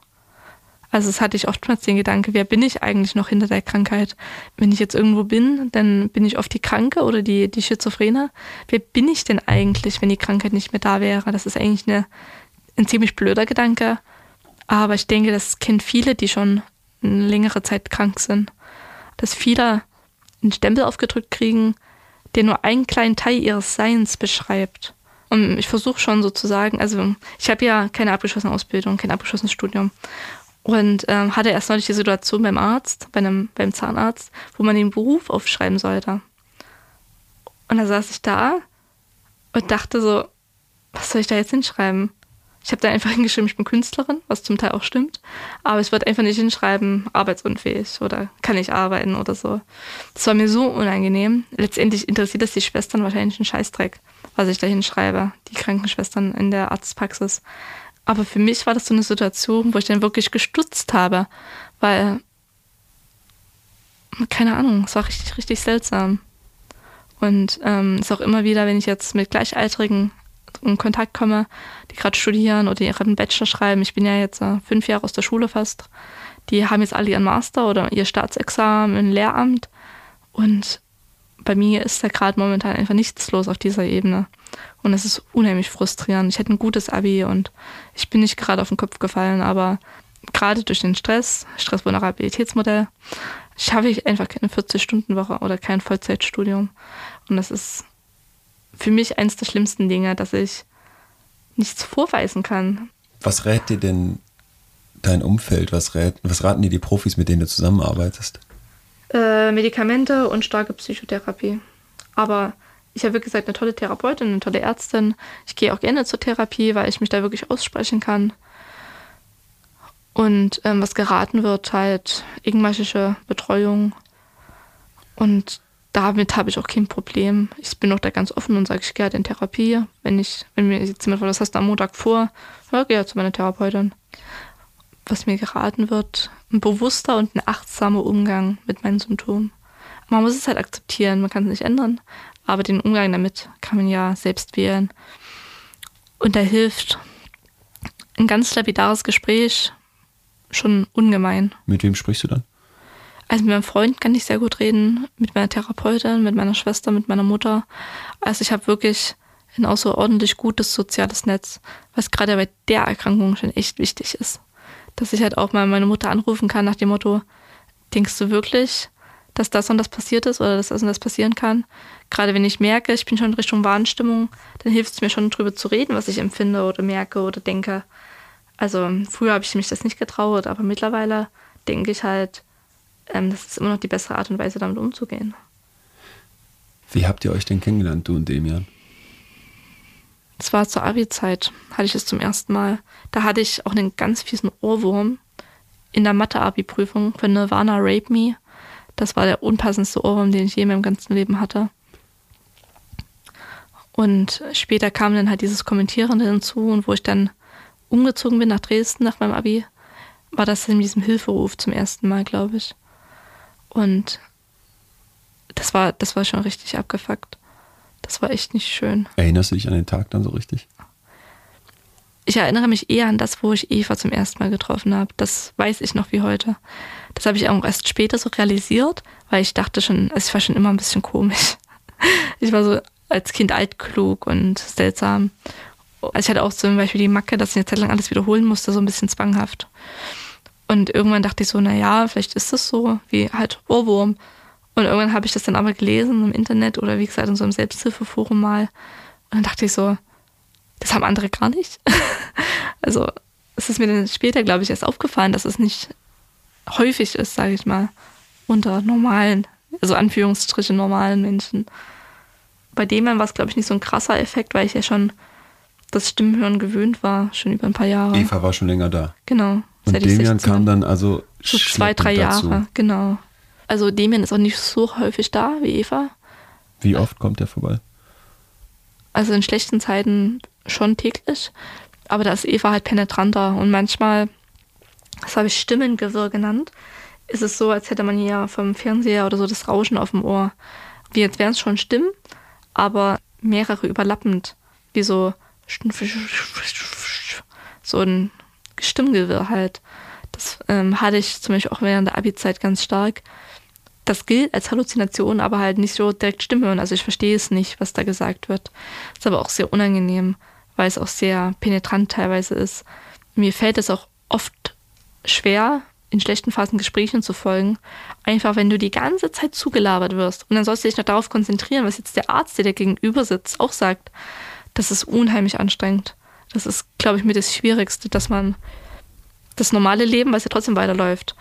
Also es hatte ich oftmals den Gedanke, wer bin ich eigentlich noch hinter der Krankheit? Wenn ich jetzt irgendwo bin, dann bin ich oft die Kranke oder die, die Schizophrene. Wer bin ich denn eigentlich, wenn die Krankheit nicht mehr da wäre? Das ist eigentlich eine, ein ziemlich blöder Gedanke. Aber ich denke, das kennen viele, die schon eine längere Zeit krank sind. Dass viele einen Stempel aufgedrückt kriegen, der nur einen kleinen Teil ihres Seins beschreibt. Und ich versuche schon sozusagen, also ich habe ja keine abgeschlossene Ausbildung, kein abgeschlossenes Studium. Und ähm, hatte erst neulich die Situation beim Arzt, bei einem, beim Zahnarzt, wo man den Beruf aufschreiben sollte. Und da saß ich da und dachte so, was soll ich da jetzt hinschreiben? Ich habe da einfach hingeschrieben, ich bin Künstlerin, was zum Teil auch stimmt. Aber ich würde einfach nicht hinschreiben, arbeitsunfähig oder kann ich arbeiten oder so. Das war mir so unangenehm. Letztendlich interessiert das die Schwestern wahrscheinlich einen Scheißdreck, was ich da hinschreibe, die Krankenschwestern in der Arztpraxis. Aber für mich war das so eine Situation, wo ich dann wirklich gestutzt habe, weil, keine Ahnung, es war richtig, richtig seltsam. Und ähm, ist auch immer wieder, wenn ich jetzt mit Gleichaltrigen in Kontakt komme, die gerade studieren oder ihren Bachelor schreiben. Ich bin ja jetzt äh, fünf Jahre aus der Schule fast. Die haben jetzt alle ihren Master oder ihr Staatsexamen, ein Lehramt. Und bei mir ist da gerade momentan einfach nichts los auf dieser Ebene. Und es ist unheimlich frustrierend. Ich hätte ein gutes Abi und ich bin nicht gerade auf den Kopf gefallen, aber gerade durch den Stress, Stressvulnerabilitätsmodell, schaffe ich einfach keine 40-Stunden-Woche oder kein Vollzeitstudium. Und das ist für mich eines der schlimmsten Dinge, dass ich nichts vorweisen kann. Was rät dir denn dein Umfeld? Was, rät, was raten dir die Profis, mit denen du zusammenarbeitest? Äh, Medikamente und starke Psychotherapie. Aber ich habe, wie gesagt, eine tolle Therapeutin, eine tolle Ärztin. Ich gehe auch gerne zur Therapie, weil ich mich da wirklich aussprechen kann. Und ähm, was geraten wird, halt engmaschische Betreuung. Und damit habe ich auch kein Problem. Ich bin auch da ganz offen und sage, ich gehe halt in Therapie. Wenn ich, wenn mir jetzt jemand fragt, was hast du am Montag vor? Ja, gehe halt zu meiner Therapeutin. Was mir geraten wird, ein bewusster und ein achtsamer Umgang mit meinen Symptomen. Man muss es halt akzeptieren, man kann es nicht ändern, aber den Umgang damit kann man ja selbst wählen. Und da hilft ein ganz lapidares Gespräch schon ungemein. Mit wem sprichst du dann? Also mit meinem Freund kann ich sehr gut reden, mit meiner Therapeutin, mit meiner Schwester, mit meiner Mutter. Also ich habe wirklich ein außerordentlich gutes soziales Netz, was gerade bei der Erkrankung schon echt wichtig ist. Dass ich halt auch mal meine Mutter anrufen kann nach dem Motto, denkst du wirklich, dass das und das passiert ist oder dass das und das passieren kann. Gerade wenn ich merke, ich bin schon in Richtung Warnstimmung, dann hilft es mir schon drüber zu reden, was ich empfinde oder merke oder denke. Also früher habe ich mich das nicht getraut, aber mittlerweile denke ich halt, ähm, das ist immer noch die bessere Art und Weise, damit umzugehen. Wie habt ihr euch denn kennengelernt, du und Demian? Es war zur Abi-Zeit, hatte ich es zum ersten Mal. Da hatte ich auch einen ganz fiesen Ohrwurm in der Mathe-Abi-Prüfung für Nirvana Rape Me. Das war der unpassendste Ohrwurm, den ich je in meinem ganzen Leben hatte. Und später kam dann halt dieses Kommentieren hinzu und wo ich dann umgezogen bin nach Dresden nach meinem Abi, war das in diesem Hilferuf zum ersten Mal, glaube ich. Und das war, das war schon richtig abgefuckt. Das war echt nicht schön. Erinnerst du dich an den Tag dann so richtig? Ich erinnere mich eher an das, wo ich Eva zum ersten Mal getroffen habe. Das weiß ich noch wie heute. Das habe ich auch erst später so realisiert, weil ich dachte schon, es war schon immer ein bisschen komisch. Ich war so als Kind altklug und seltsam. Also ich hatte auch zum Beispiel die Macke, dass ich eine Zeit lang alles wiederholen musste, so ein bisschen zwanghaft. Und irgendwann dachte ich so, naja, vielleicht ist das so, wie halt Ohrwurm. Und irgendwann habe ich das dann aber gelesen im Internet oder wie gesagt in so einem Selbsthilfeforum mal. Und dann dachte ich so, das haben andere gar nicht. also es ist mir dann später, glaube ich, erst aufgefallen, dass es nicht häufig ist, sage ich mal, unter normalen, also Anführungsstriche normalen Menschen. Bei dem war es, glaube ich, nicht so ein krasser Effekt, weil ich ja schon das Stimmenhören gewöhnt war, schon über ein paar Jahre. Eva war schon länger da. Genau. Und Demian 16 kam dann also so zwei, drei dazu. Jahre, genau. Also Demian ist auch nicht so häufig da wie Eva. Wie oft kommt der vorbei? Also in schlechten Zeiten schon täglich. Aber da ist Eva halt penetranter. Und manchmal, das habe ich Stimmengewirr genannt, ist es so, als hätte man hier vom Fernseher oder so das Rauschen auf dem Ohr. Wie jetzt wären es schon Stimmen, aber mehrere überlappend. Wie so, so ein Stimmgewirr halt. Das ähm, hatte ich zum Beispiel auch während der Abi-Zeit ganz stark. Das gilt als Halluzination, aber halt nicht so direkt Stimme hören. Also ich verstehe es nicht, was da gesagt wird. Ist aber auch sehr unangenehm, weil es auch sehr penetrant teilweise ist. Mir fällt es auch oft schwer, in schlechten Phasen Gesprächen zu folgen. Einfach, wenn du die ganze Zeit zugelabert wirst. Und dann sollst du dich noch darauf konzentrieren, was jetzt der Arzt, der dir gegenüber sitzt, auch sagt. Das ist unheimlich anstrengend. Das ist, glaube ich, mir das Schwierigste, dass man das normale Leben, was ja trotzdem weiterläuft,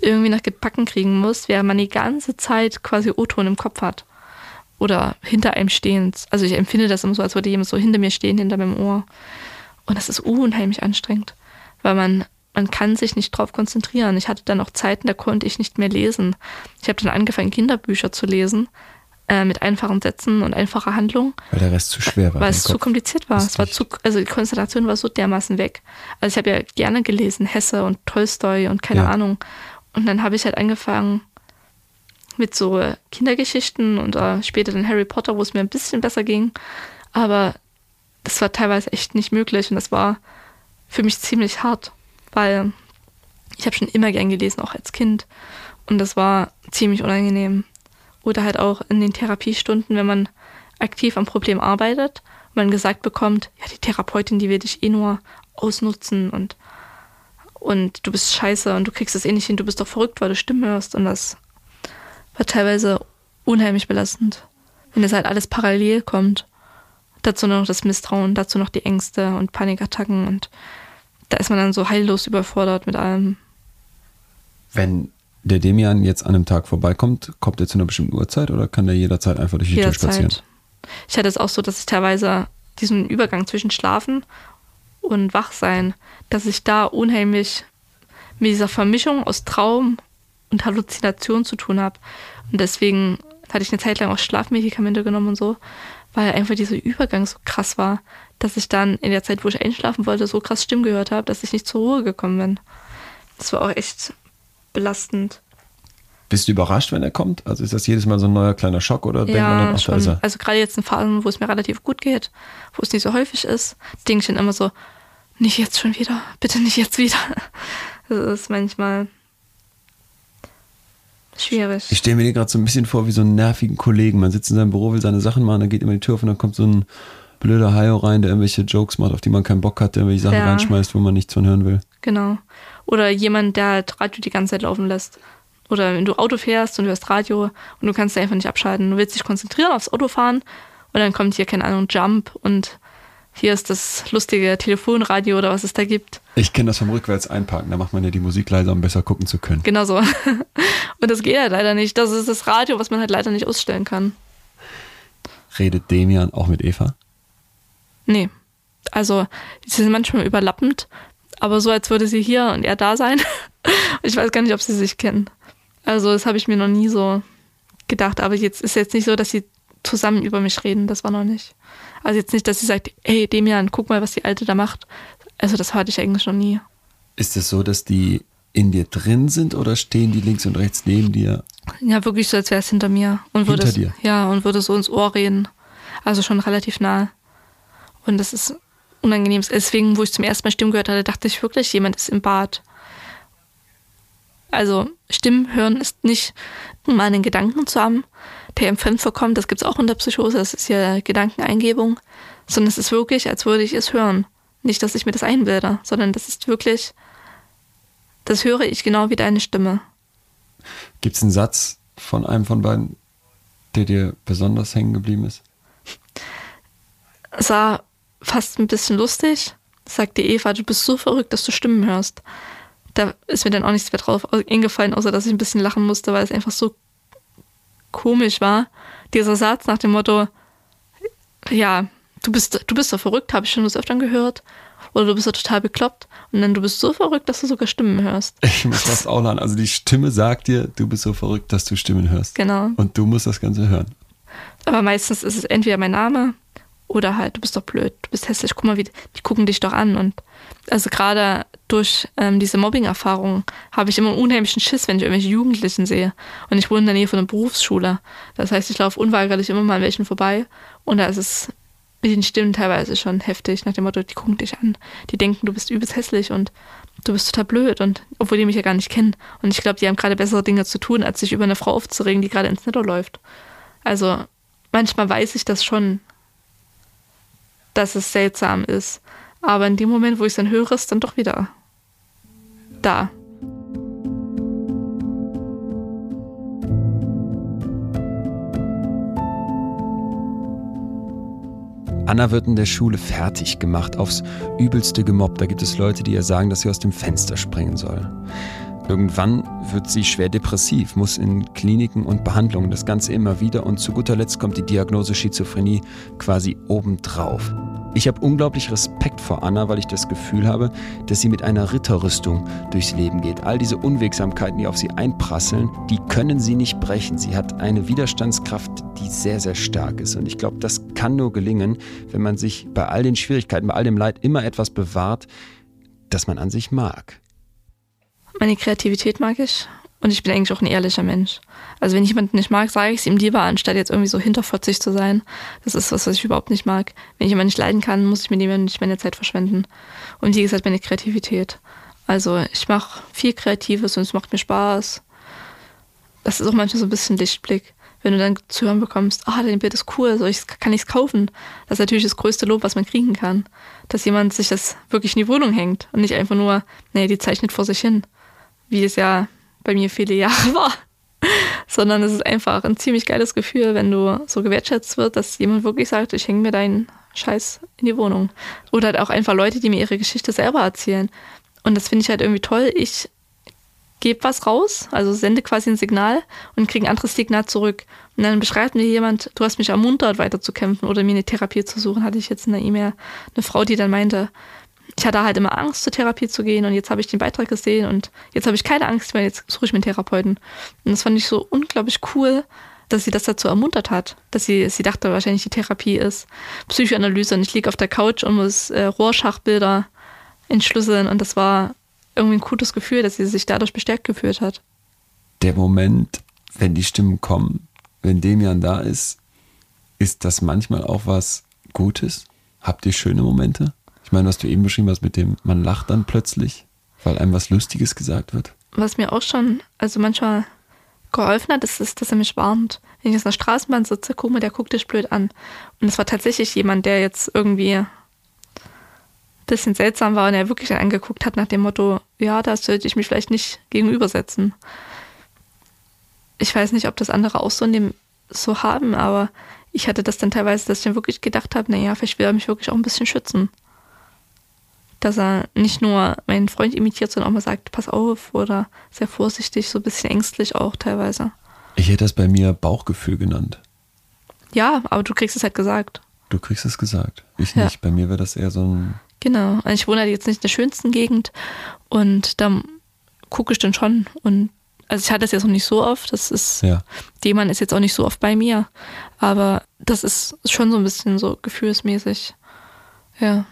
irgendwie nach gebacken kriegen muss, während man die ganze Zeit quasi O-Ton im Kopf hat. Oder hinter einem stehend. Also ich empfinde das immer so, als würde jemand so hinter mir stehen, hinter meinem Ohr. Und das ist unheimlich anstrengend, weil man, man kann sich nicht drauf konzentrieren. Ich hatte dann auch Zeiten, da konnte ich nicht mehr lesen. Ich habe dann angefangen, Kinderbücher zu lesen, äh, mit einfachen Sätzen und einfacher Handlung. Weil der Rest zu schwer war. Weil es zu kompliziert war. Es war zu, also die Konzentration war so dermaßen weg. Also ich habe ja gerne gelesen, Hesse und Tolstoi und keine Ja. Ahnung. Und dann habe ich halt angefangen mit so Kindergeschichten und äh, später dann Harry Potter, wo es mir ein bisschen besser ging. Aber das war teilweise echt nicht möglich und das war für mich ziemlich hart, weil ich habe schon immer gern gelesen, auch als Kind. Und das war ziemlich unangenehm. Oder halt auch in den Therapiestunden, wenn man aktiv am Problem arbeitet und man gesagt bekommt, ja, die Therapeutin, die will dich eh nur ausnutzen und, und du bist scheiße und du kriegst es eh nicht hin, du bist doch verrückt, weil du Stimmen hörst. Und das war teilweise unheimlich belastend, wenn das halt alles parallel kommt. Dazu noch das Misstrauen, dazu noch die Ängste und Panikattacken und da ist man dann so heillos überfordert mit allem. Wenn der Demian jetzt an einem Tag vorbeikommt, kommt er zu einer bestimmten Uhrzeit oder kann der jederzeit einfach durch die Tür spazieren? Jederzeit. Ich hatte es auch so, dass ich teilweise diesen Übergang zwischen Schlafen und Wachsein, dass ich da unheimlich mit dieser Vermischung aus Traum und Halluzination zu tun habe. Und deswegen hatte ich eine Zeit lang auch Schlafmedikamente genommen und so, weil einfach dieser Übergang so krass war, dass ich dann in der Zeit, wo ich einschlafen wollte, so krass Stimmen gehört habe, dass ich nicht zur Ruhe gekommen bin. Das war auch echt belastend. Bist du überrascht, wenn er kommt? Also ist das jedes Mal so ein neuer kleiner Schock oder denkt man dann, Ja, ach, da ist schon. er? Also gerade jetzt in Phasen, wo es mir relativ gut geht, wo es nicht so häufig ist, denke ich dann immer so, nicht jetzt schon wieder, bitte nicht jetzt wieder. Das ist manchmal schwierig. Ich stelle mir den gerade so ein bisschen vor wie so einen nervigen Kollegen. Man sitzt in seinem Büro, will seine Sachen machen, dann geht immer die Tür auf und dann kommt so ein blöder Haio rein, der irgendwelche Jokes macht, auf die man keinen Bock hat, der irgendwelche Sachen Ja. reinschmeißt, wo man nichts von hören will. Genau. Oder jemand, der halt Radio die ganze Zeit laufen lässt. oder wenn du Auto fährst und du hörst Radio und du kannst einfach nicht abschalten. Du willst dich konzentrieren aufs Autofahren und dann kommt hier, keine Ahnung, Jump und hier ist das lustige Telefonradio oder was es da gibt. Ich kenne das vom Rückwärts einparken. Da macht man ja die Musik leiser, um besser gucken zu können. Genau so. Und das geht halt leider nicht. Das ist das Radio, was man halt leider nicht ausstellen kann. Redet Demian auch mit Eva? Nee. Also, sie sind manchmal überlappend, aber so, als würde sie hier und er da sein. Ich weiß gar nicht, ob sie sich kennen. Also, das habe ich mir noch nie so gedacht. Aber jetzt ist jetzt nicht so, dass sie zusammen über mich reden. Das war noch nicht. Also jetzt nicht, dass sie sagt, hey Demian, guck mal, was die Alte da macht. Also das hatte ich eigentlich noch nie. Ist es so, dass die in dir drin sind oder stehen die links und rechts neben dir? Ja, wirklich so, als wäre es hinter mir. Und würde Hinter es, dir? Ja, und würde so ins Ohr reden. Also schon relativ nah. Und das ist unangenehm. Deswegen, wo ich zum ersten Mal Stimmen gehört hatte, dachte ich wirklich, jemand ist im Bad. Also Stimmen hören ist nicht mal einen Gedanken zu haben, der im Fremd vorkommt. Das gibt es auch in der Psychose. Das ist ja Gedankeneingebung. Sondern es ist wirklich, als würde ich es hören. Nicht, dass ich mir das einbilde, sondern das ist wirklich, das höre ich genau wie deine Stimme. Gibt es einen Satz von einem von beiden, der dir besonders hängen geblieben ist? Es war fast ein bisschen lustig. Sagte Eva, du bist so verrückt, dass du Stimmen hörst. Da ist mir dann auch nichts mehr drauf eingefallen, außer dass ich ein bisschen lachen musste, weil es einfach so komisch war. Dieser Satz nach dem Motto, ja, du bist, du bist doch verrückt, habe ich schon das öfter gehört. Oder du bist doch total bekloppt. Und dann du bist so verrückt, dass du sogar Stimmen hörst. Ich muss fast auch lachen. Also die Stimme sagt dir, du bist so verrückt, dass du Stimmen hörst. Genau. Und du musst das Ganze hören. Aber meistens ist es entweder mein Name oder halt, du bist doch blöd, du bist hässlich, guck mal, wie, die gucken dich doch an. Und also gerade durch ähm, diese Mobbing-Erfahrung habe ich immer einen unheimlichen Schiss, wenn ich irgendwelche Jugendlichen sehe. Und ich wohne in der Nähe von einer Berufsschule. Das heißt, ich laufe unweigerlich immer mal an welchen vorbei. Und da ist es mit den Stimmen teilweise schon heftig, nach dem Motto, die gucken dich an, die denken, du bist übelst hässlich und du bist total blöd und obwohl die mich ja gar nicht kennen. Und ich glaube, die haben gerade bessere Dinge zu tun, als sich über eine Frau aufzuregen, die gerade ins Netto läuft. Also manchmal weiß ich das schon, dass es seltsam ist. Aber in dem Moment, wo ich es dann höre, ist dann doch wieder da. Anna wird in der Schule fertig gemacht, aufs Übelste gemobbt. Da gibt es Leute, die ihr sagen, dass sie aus dem Fenster springen soll. Irgendwann wird sie schwer depressiv, muss in Kliniken und Behandlungen, das Ganze immer wieder und zu guter Letzt kommt die Diagnose Schizophrenie quasi obendrauf. Ich habe unglaublich Respekt vor Anna, weil ich das Gefühl habe, dass sie mit einer Ritterrüstung durchs Leben geht. All diese Unwegsamkeiten, die auf sie einprasseln, die können sie nicht brechen. Sie hat eine Widerstandskraft, die sehr, sehr stark ist. Und ich glaube, das kann nur gelingen, wenn man sich bei all den Schwierigkeiten, bei all dem Leid immer etwas bewahrt, das man an sich mag. Meine Kreativität mag ich und ich bin eigentlich auch ein ehrlicher Mensch. Also wenn ich jemanden nicht mag, sage ich es ihm lieber, anstatt jetzt irgendwie so hinterfotzig zu sein. Das ist was, was ich überhaupt nicht mag. Wenn ich jemanden nicht leiden kann, muss ich mit jemandem nicht meine Zeit verschwenden. Und wie gesagt, meine Kreativität. Also ich mache viel Kreatives und es macht mir Spaß. Das ist auch manchmal so ein bisschen Lichtblick. Wenn du dann zu hören bekommst, ah, dein Bild ist cool, so ich, kann ich es kaufen. Das ist natürlich das größte Lob, was man kriegen kann. Dass jemand sich das wirklich in die Wohnung hängt und nicht einfach nur, nee, die zeichnet vor sich hin. Wie es ja bei mir viele Jahre war. Sondern es ist einfach ein ziemlich geiles Gefühl, wenn du so gewertschätzt wird, dass jemand wirklich sagt, ich hänge mir deinen Scheiß in die Wohnung. Oder halt auch einfach Leute, die mir ihre Geschichte selber erzählen. Und das finde ich halt irgendwie toll. Ich gebe was raus, also sende quasi ein Signal und kriege ein anderes Signal zurück. Und dann beschreibt mir jemand, du hast mich ermuntert, weiterzukämpfen oder mir eine Therapie zu suchen, hatte ich jetzt in der E-Mail eine Frau, die dann meinte, ich hatte halt immer Angst, zur Therapie zu gehen und jetzt habe ich den Beitrag gesehen und jetzt habe ich keine Angst mehr, jetzt suche ich mir einen Therapeuten. Und das fand ich so unglaublich cool, dass sie das dazu ermuntert hat, dass sie, sie dachte wahrscheinlich, die Therapie ist Psychoanalyse und ich liege auf der Couch und muss äh, Rorschachbilder entschlüsseln und das war irgendwie ein gutes Gefühl, dass sie sich dadurch bestärkt gefühlt hat. Der Moment, wenn die Stimmen kommen, wenn Demian da ist, ist das manchmal auch was Gutes? Habt ihr schöne Momente? Ich meine, was du eben beschrieben hast mit dem, man lacht dann plötzlich, weil einem was Lustiges gesagt wird. Was mir auch schon, also manchmal geholfen hat, ist, ist dass er mich warnt. Wenn ich in der Straßenbahn sitze, guck mal, der guckt dich blöd an. Und es war tatsächlich jemand, der jetzt irgendwie ein bisschen seltsam war und er wirklich angeguckt hat nach dem Motto, ja, da sollte ich mich vielleicht nicht gegenübersetzen. ich weiß nicht, ob das andere auch so in dem so haben, aber ich hatte das dann teilweise, dass ich dann wirklich gedacht habe, naja, vielleicht will er mich wirklich auch ein bisschen schützen. Dass er nicht nur meinen Freund imitiert, sondern auch mal sagt, pass auf oder sehr vorsichtig, so ein bisschen ängstlich auch teilweise. Ich hätte das bei mir Bauchgefühl genannt. Ja, aber du kriegst es halt gesagt. Du kriegst es gesagt. Ich Ja. nicht. Bei mir wäre das eher so ein. Genau. Also ich wohne halt jetzt nicht in der schönsten Gegend und da gucke ich dann schon und also ich hatte das jetzt noch nicht so oft. Das ist, Ja. Demann ist jetzt auch nicht so oft bei mir, aber das ist schon so ein bisschen so gefühlsmäßig. Ja.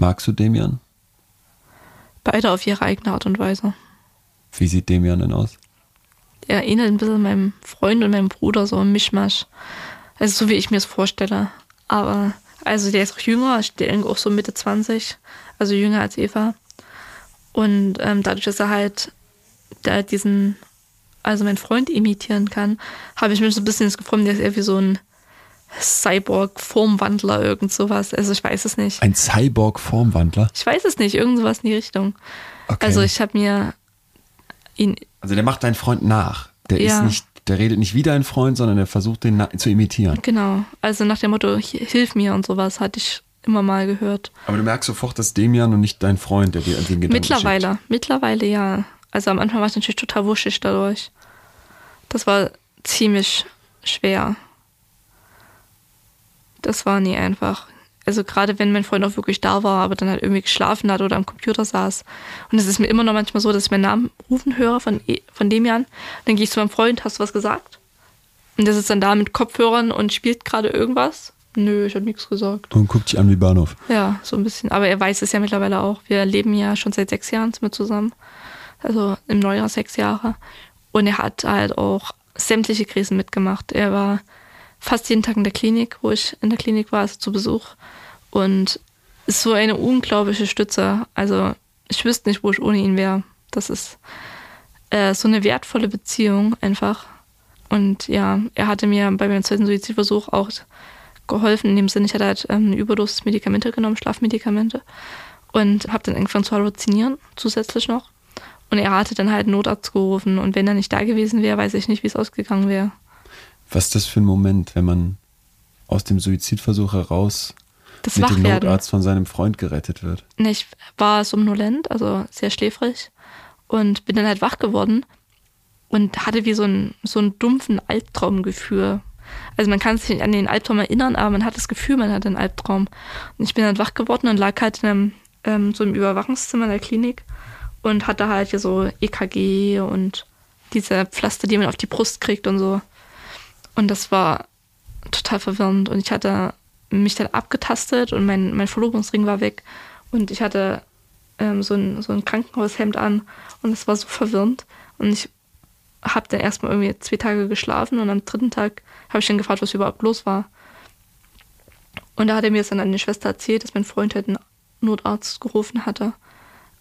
Magst du Demian? Beide auf ihre eigene Art und Weise. Wie sieht Demian denn aus? Er ähnelt ein bisschen meinem Freund und meinem Bruder, so ein Mischmasch. Also so wie ich mir es vorstelle. Aber, also der ist auch jünger, ich denke auch so Mitte 20, also jünger als Eva. Und ähm, dadurch, dass er halt da diesen, also meinen Freund imitieren kann, habe ich mir so ein bisschen das Gefühl, der ist eher wie so ein Cyborg-Formwandler, irgend sowas. Also ich weiß es nicht. Ein Cyborg-Formwandler? Ich weiß es nicht, irgend sowas in die Richtung. Okay. Also ich habe mir ihn Also der macht deinen Freund nach. Der ist Ja. nicht, der redet nicht wie dein Freund, sondern der versucht den zu imitieren. Genau, also nach dem Motto, "Hi- hilf mir und sowas, hatte ich immer mal gehört. Aber du merkst sofort, dass Demian und nicht dein Freund, der dir den Gedanken Mittlerweile, mittlerweile ja. Also am Anfang war es natürlich total wuschig dadurch. Das war ziemlich schwer. Das war nie einfach. Also gerade wenn mein Freund auch wirklich da war, aber dann halt irgendwie geschlafen hat oder am Computer saß. Und es ist mir immer noch manchmal so, dass ich meinen Namen rufen höre von, E- von Demian. Dann gehe ich zu meinem Freund, hast du was gesagt? Und der sitzt dann da mit Kopfhörern und spielt gerade irgendwas. Nö, ich habe nichts gesagt. Und guckt dich an wie Bahnhof. Ja, so ein bisschen. Aber er weiß es ja mittlerweile auch. Wir leben ja schon seit sechs Jahren mit zusammen. Also im Neujahr sechs Jahre. Und er hat halt auch sämtliche Krisen mitgemacht. Er war fast jeden Tag in der Klinik, wo ich in der Klinik war, also zu Besuch. Und ist so eine unglaubliche Stütze. Also ich wüsste nicht, wo ich ohne ihn wäre. Das ist äh, so eine wertvolle Beziehung einfach. Und ja, er hatte mir bei meinem zweiten Suizidversuch auch geholfen, in dem Sinne, ich hatte halt ähm, eine Überdosis Medikamente genommen, Schlafmedikamente und habe dann angefangen zu halluzinieren, zusätzlich noch. Und er hatte dann halt einen Notarzt gerufen und wenn er nicht da gewesen wäre, weiß ich nicht, wie es ausgegangen wäre. Was ist das für ein Moment, wenn man aus dem Suizidversuch heraus Das mit dem. Notarzt von seinem Freund gerettet wird? Ne, Ich war somnolent, also sehr schläfrig und bin dann halt wach geworden und hatte wie so einen, so einen dumpfen Albtraumgefühl. Also man kann sich nicht an den Albtraum erinnern, aber man hat das Gefühl, man hat einen Albtraum. Und ich bin dann wach geworden und lag halt in einem, ähm, so im Überwachungszimmer in der Klinik und hatte halt hier so EKG und diese Pflaster, die man auf die Brust kriegt und so. Und das war total verwirrend. Und ich hatte mich dann abgetastet und mein, mein Verlobungsring war weg. Und ich hatte ähm, so, ein, so ein Krankenhaushemd an und es war so verwirrend. Und ich habe dann erstmal irgendwie zwei Tage geschlafen und am dritten Tag habe ich dann gefragt, was überhaupt los war. Und da hat er mir dann an die Schwester erzählt, dass mein Freund halt einen Notarzt gerufen hatte.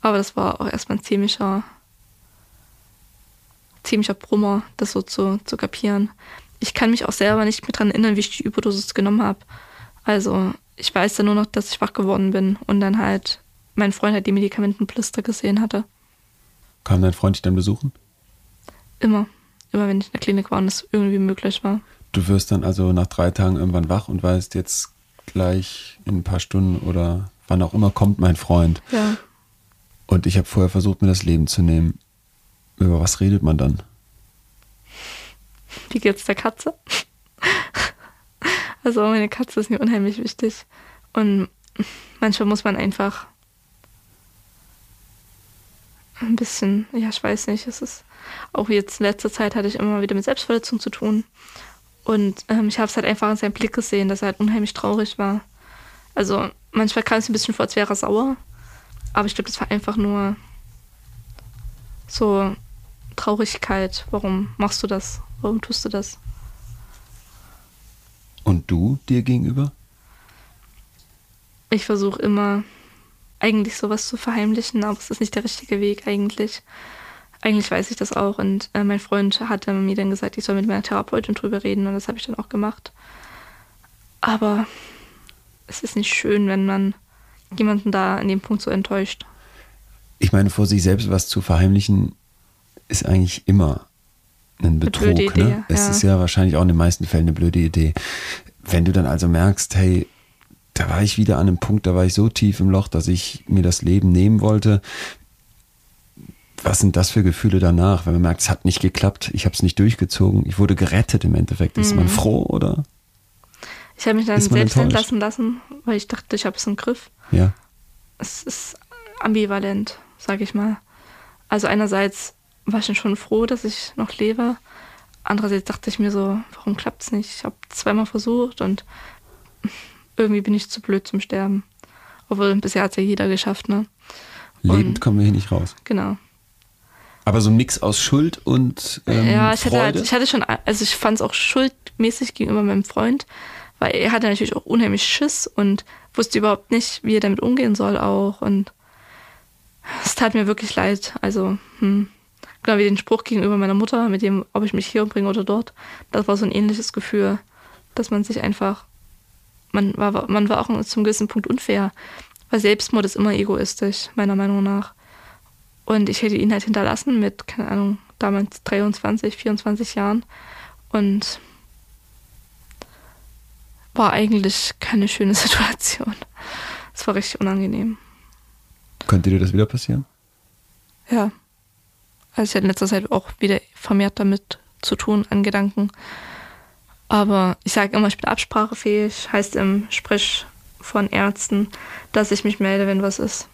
Aber das war auch erstmal ein ziemlicher, ziemlicher Brummer, das so zu, zu kapieren. Ich kann mich auch selber nicht mehr daran erinnern, wie ich die Überdosis genommen habe. Also ich weiß dann nur noch, dass ich wach geworden bin und dann halt mein Freund halt die Medikamentenblister gesehen hatte. Kam dein Freund dich dann besuchen? Immer. Immer wenn ich in der Klinik war und es irgendwie möglich war. Du wirst dann also nach drei Tagen irgendwann wach und weißt jetzt gleich in ein paar Stunden oder wann auch immer kommt mein Freund. Ja. Und ich habe vorher versucht, mir das Leben zu nehmen. Über was redet man dann? Wie geht's der Katze? Also meine Katze ist mir unheimlich wichtig. Und manchmal muss man einfach ein bisschen, ja, ich weiß nicht, es ist auch jetzt in letzter Zeit hatte ich immer wieder mit Selbstverletzung zu tun. Und ähm, ich habe es halt einfach in seinem Blick gesehen, dass er halt unheimlich traurig war. Also manchmal kam es ein bisschen vor, als wäre er sauer. Aber ich glaube, das war einfach nur so Traurigkeit. Warum machst du das? Warum tust du das? Und du dir gegenüber? Ich versuche immer eigentlich sowas zu verheimlichen, aber es ist nicht der richtige Weg eigentlich. Eigentlich weiß ich das auch und äh, mein Freund hatte mir dann gesagt, ich soll mit meiner Therapeutin drüber reden und das habe ich dann auch gemacht. Aber es ist nicht schön, wenn man jemanden da an dem Punkt so enttäuscht. Ich meine, vor sich selbst was zu verheimlichen, ist eigentlich immer ein Betrug. blöde Idee, ne? Es ja. ist ja wahrscheinlich auch in den meisten Fällen eine blöde Idee. Wenn du dann also merkst, hey, da war ich wieder an einem Punkt, da war ich so tief im Loch, dass ich mir das Leben nehmen wollte. Was sind das für Gefühle danach, wenn man merkt, es hat nicht geklappt, ich habe es nicht durchgezogen, ich wurde gerettet im Endeffekt. Ist Mhm. man froh oder? Ich habe mich dann selbst enttäuscht? entlassen lassen, weil ich dachte, ich habe es im Griff. Ja. Es ist ambivalent, sage ich mal. Also einerseits war ich schon froh, dass ich noch lebe. Andererseits dachte ich mir so, warum klappt es nicht? Ich habe zweimal versucht und irgendwie bin ich zu blöd zum Sterben. Obwohl bisher hat es ja jeder geschafft, ne? Lebend kommen wir hier nicht raus. Genau. Aber so ein Mix aus Schuld und ähm, ja, ich hatte, Freude. halt, ich hatte schon, also ich fand es auch schuldmäßig gegenüber meinem Freund, weil er hatte natürlich auch unheimlich Schiss und wusste überhaupt nicht, wie er damit umgehen soll auch. Und es tat mir wirklich leid. Also, hm. Genau wie den Spruch gegenüber meiner Mutter, mit dem, ob ich mich hier umbringe oder dort. Das war so ein ähnliches Gefühl, dass man sich einfach, man war, man war auch zum gewissen Punkt unfair. Weil Selbstmord ist immer egoistisch, meiner Meinung nach. Und ich hätte ihn halt hinterlassen mit, keine Ahnung, damals 23, 24 Jahren. Und war eigentlich keine schöne Situation. Es war richtig unangenehm. Könnte dir das wieder passieren? Ja. Also ich hatte in letzter Zeit auch wieder vermehrt damit zu tun, an Gedanken. Aber ich sage immer, ich bin absprachefähig, heißt im Sprich von Ärzten, dass ich mich melde, wenn was ist.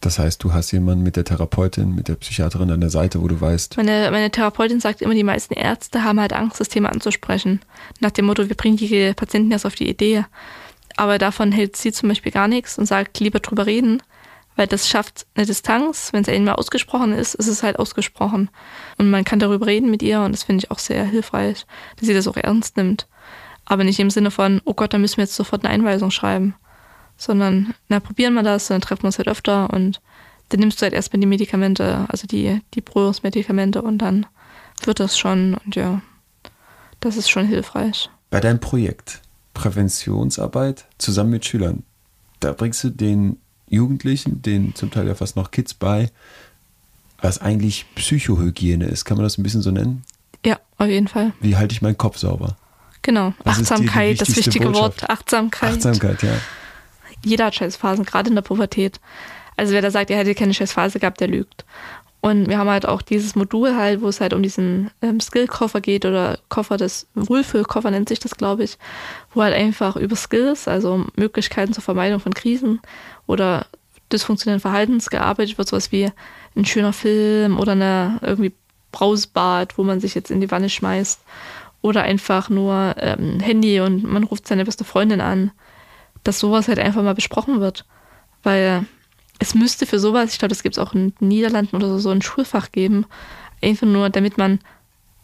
Das heißt, du hast jemanden mit der Therapeutin, mit der Psychiaterin an der Seite, wo du weißt, Meine, meine Therapeutin sagt immer, die meisten Ärzte haben halt Angst, das Thema anzusprechen. Nach dem Motto, wir bringen die Patienten erst auf die Idee. Aber davon hält sie zum Beispiel gar nichts und sagt, lieber drüber reden, weil das schafft eine Distanz. Wenn es einmal ausgesprochen ist, ist es halt ausgesprochen. Und man kann darüber reden mit ihr und das finde ich auch sehr hilfreich, dass sie das auch ernst nimmt. Aber nicht im Sinne von, oh Gott, da müssen wir jetzt sofort eine Einweisung schreiben. Sondern, na, probieren wir das, dann treffen wir uns halt öfter und dann nimmst du halt erstmal die Medikamente, also die, die Brühungsmedikamente und dann wird das schon und ja, das ist schon hilfreich. bei deinem Projekt Präventionsarbeit zusammen mit Schülern, da bringst du den Jugendlichen, den zum Teil ja fast noch Kids bei, was eigentlich Psychohygiene ist. Kann man das ein bisschen so nennen? Ja, auf jeden Fall. Wie halte ich meinen Kopf sauber? Genau. Was Achtsamkeit, das wichtige Botschaft? Wort. Achtsamkeit. Achtsamkeit, ja. Jeder hat Scheißphasen, gerade in der Pubertät. Also wer da sagt, er hätte keine Scheißphase gehabt, der lügt. Und wir haben halt auch dieses Modul halt, wo es halt um diesen ähm, Skill-Koffer geht oder Koffer des Wohlfühlkoffer nennt sich das, glaube ich, wo halt einfach über Skills, also Möglichkeiten zur Vermeidung von Krisen oder dysfunktionellen Verhaltens gearbeitet wird, sowas wie ein schöner Film oder eine irgendwie Brausbad, wo man sich jetzt in die Wanne schmeißt oder einfach nur ähm, Handy und man ruft seine beste Freundin an, dass sowas halt einfach mal besprochen wird, weil es müsste für sowas, ich glaube, das gibt es auch in den Niederlanden oder so, so ein Schulfach geben, einfach nur, damit man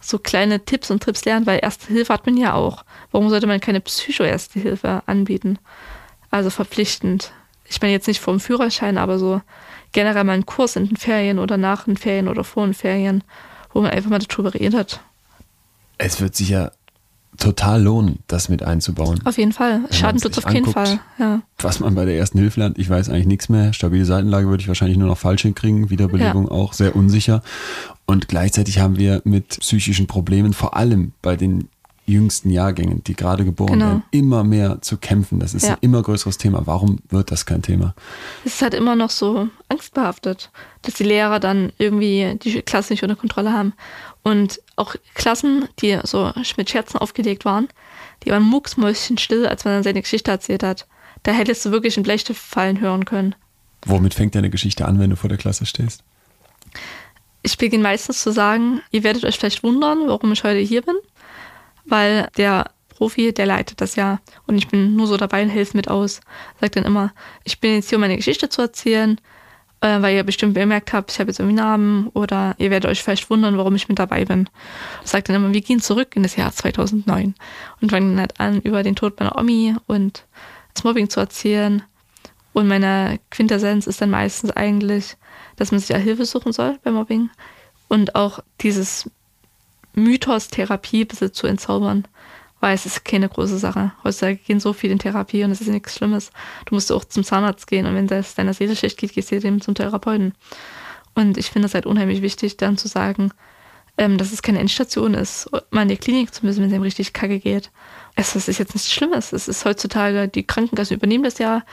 so kleine Tipps und Trips lernt, weil Erste Hilfe hat man ja auch. Warum sollte man keine Psycho-Erste Hilfe anbieten? Also verpflichtend. Ich meine jetzt nicht vom Führerschein, aber so generell mal einen Kurs in den Ferien oder nach den Ferien oder vor den Ferien, wo man einfach mal darüber redet. Es wird sich ja total lohnen, das mit einzubauen. Auf jeden Fall. Schaden es tut's sich auf keinen anguckt. Fall. Ja. Was man bei der ersten Hilfe lernt, ich weiß eigentlich nichts mehr. Stabile Seitenlage würde ich wahrscheinlich nur noch falsch hinkriegen. Wiederbelebung auch sehr unsicher. Und gleichzeitig haben wir mit psychischen Problemen, vor allem bei den jüngsten Jahrgängen, die gerade geboren Genau. werden, immer mehr zu kämpfen. Das ist Ja. ein immer größeres Thema. Warum wird das kein Thema? Es ist halt immer noch so angstbehaftet, dass die Lehrer dann irgendwie die Klasse nicht unter Kontrolle haben. Und auch Klassen, die so mit Scherzen aufgelegt waren, die waren mucksmäuschenstill, als man dann seine Geschichte erzählt hat. Da hättest du wirklich einen Bleistift fallen hören können. Womit fängt deine Geschichte an, wenn du vor der Klasse stehst? Ich beginne meistens zu sagen, ihr werdet euch vielleicht wundern, warum ich heute hier bin, weil der Profi, der leitet das ja und ich bin nur so dabei und helfe mit aus. Sagt dann immer, ich bin jetzt hier, um meine Geschichte zu erzählen, äh, weil ihr bestimmt bemerkt habt, ich habe jetzt irgendwie Namen oder ihr werdet euch vielleicht wundern, warum ich mit dabei bin. Sagt dann immer, wir gehen zurück in das Jahr 2009 und fangen dann halt an, über den Tod meiner Omi und das Mobbing zu erzählen. Und meine Quintessenz ist dann meistens eigentlich, dass man sich ja Hilfe suchen soll beim Mobbing und auch dieses Mythos Therapie ein bisschen zu entzaubern, weil es ist keine große Sache. Heutzutage gehen so viele in Therapie und es ist nichts Schlimmes. Du musst auch zum Zahnarzt gehen und wenn es deiner Seele schlecht geht, gehst du eben zum Therapeuten. Und ich finde es halt unheimlich wichtig, dann zu sagen, ähm, dass es keine Endstation ist, mal in die Klinik zu müssen, wenn es einem richtig kacke geht. Es, es ist jetzt nichts Schlimmes. Es ist heutzutage, die Krankenkassen übernehmen das ja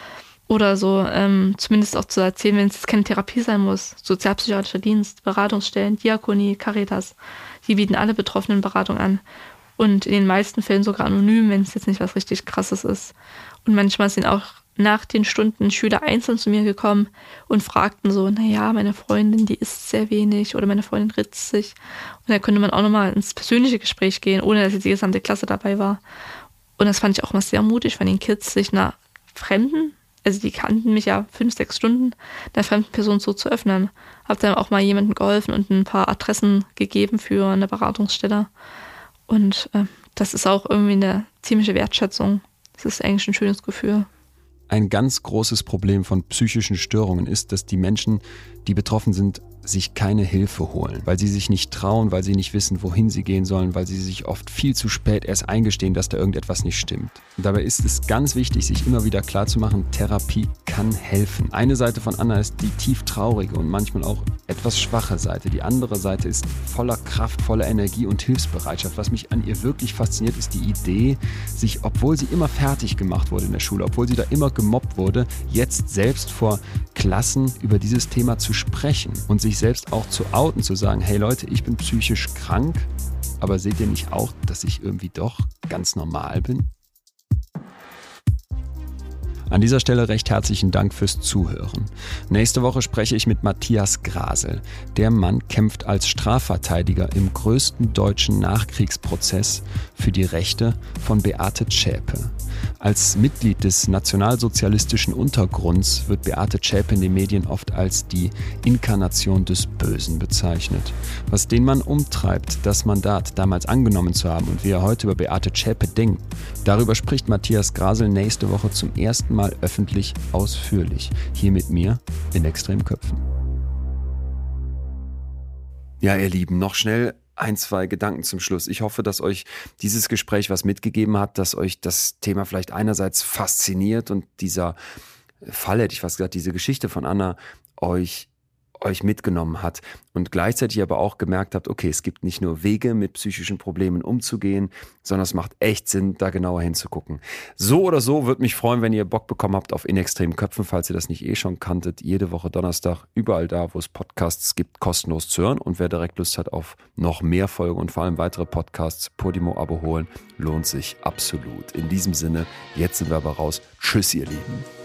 oder so, ähm, zumindest auch zu erzählen, wenn es keine Therapie sein muss. Sozialpsychiatrischer Dienst, Beratungsstellen, Diakonie, Caritas, die bieten alle Betroffenen Beratung an. Und in den meisten Fällen sogar anonym, wenn es jetzt nicht was richtig Krasses ist. Und manchmal sind auch nach den Stunden Schüler einzeln zu mir gekommen und fragten so, naja, meine Freundin, die isst sehr wenig oder meine Freundin ritzt sich. Und da könnte man auch nochmal ins persönliche Gespräch gehen, ohne dass jetzt die gesamte Klasse dabei war. Und das fand ich auch mal sehr mutig von den Kids, sich einer Fremden, also die kannten mich ja fünf, sechs Stunden, einer fremden Person so zu öffnen. Hab dann auch mal jemandem geholfen und ein paar Adressen gegeben für eine Beratungsstelle. Und äh, das ist auch irgendwie eine ziemliche Wertschätzung. Das ist eigentlich ein schönes Gefühl. Ein ganz großes Problem von psychischen Störungen ist, dass die Menschen, die betroffen sind, sich keine Hilfe holen, weil sie sich nicht trauen, weil sie nicht wissen, wohin sie gehen sollen, weil sie sich oft viel zu spät erst eingestehen, dass da irgendetwas nicht stimmt. Und dabei ist es ganz wichtig, sich immer wieder klarzumachen, Therapie kann helfen. Eine Seite von Anna ist die tief traurige und manchmal auch etwas schwache Seite. Die andere Seite ist voller Kraft, voller Energie und Hilfsbereitschaft. Was mich an ihr wirklich fasziniert, ist die Idee, sich, obwohl sie immer fertig gemacht wurde in der Schule, obwohl sie da immer gemobbt wurde, jetzt selbst vor Klassen über dieses Thema zu sprechen und sich selbst auch zu outen, zu sagen, hey Leute, ich bin psychisch krank, aber seht ihr nicht auch, dass ich irgendwie doch ganz normal bin? An dieser Stelle recht herzlichen Dank fürs Zuhören. Nächste Woche spreche ich mit Matthias Grasel. Der Mann kämpft als Strafverteidiger im größten deutschen Nachkriegsprozess für die Rechte von Beate Zschäpe. Als Mitglied des nationalsozialistischen Untergrunds wird Beate Zschäpe in den Medien oft als die Inkarnation des Bösen bezeichnet. Was den Mann umtreibt, das Mandat damals angenommen zu haben und wie er heute über Beate Zschäpe denkt, darüber spricht Matthias Grasel nächste Woche zum ersten Mal öffentlich ausführlich. Hier mit mir in Extremköpfen. Ja, ihr Lieben, noch schnell ein, zwei Gedanken zum Schluss. Ich hoffe, dass euch dieses Gespräch was mitgegeben hat, dass euch das Thema vielleicht einerseits fasziniert und dieser Fall, hätte ich fast gesagt, diese Geschichte von Anna euch euch mitgenommen hat und gleichzeitig aber auch gemerkt habt, okay, es gibt nicht nur Wege, mit psychischen Problemen umzugehen, sondern es macht echt Sinn, da genauer hinzugucken. So oder so würde mich freuen, wenn ihr Bock bekommen habt auf In Extremen Köpfen, falls ihr das nicht eh schon kanntet. Jede Woche Donnerstag, überall da, wo es Podcasts gibt, kostenlos zu hören. Und wer direkt Lust hat auf noch mehr Folgen und vor allem weitere Podcasts, Podimo-Abo holen, lohnt sich absolut. In diesem Sinne, jetzt sind wir aber raus. Tschüss, ihr Lieben.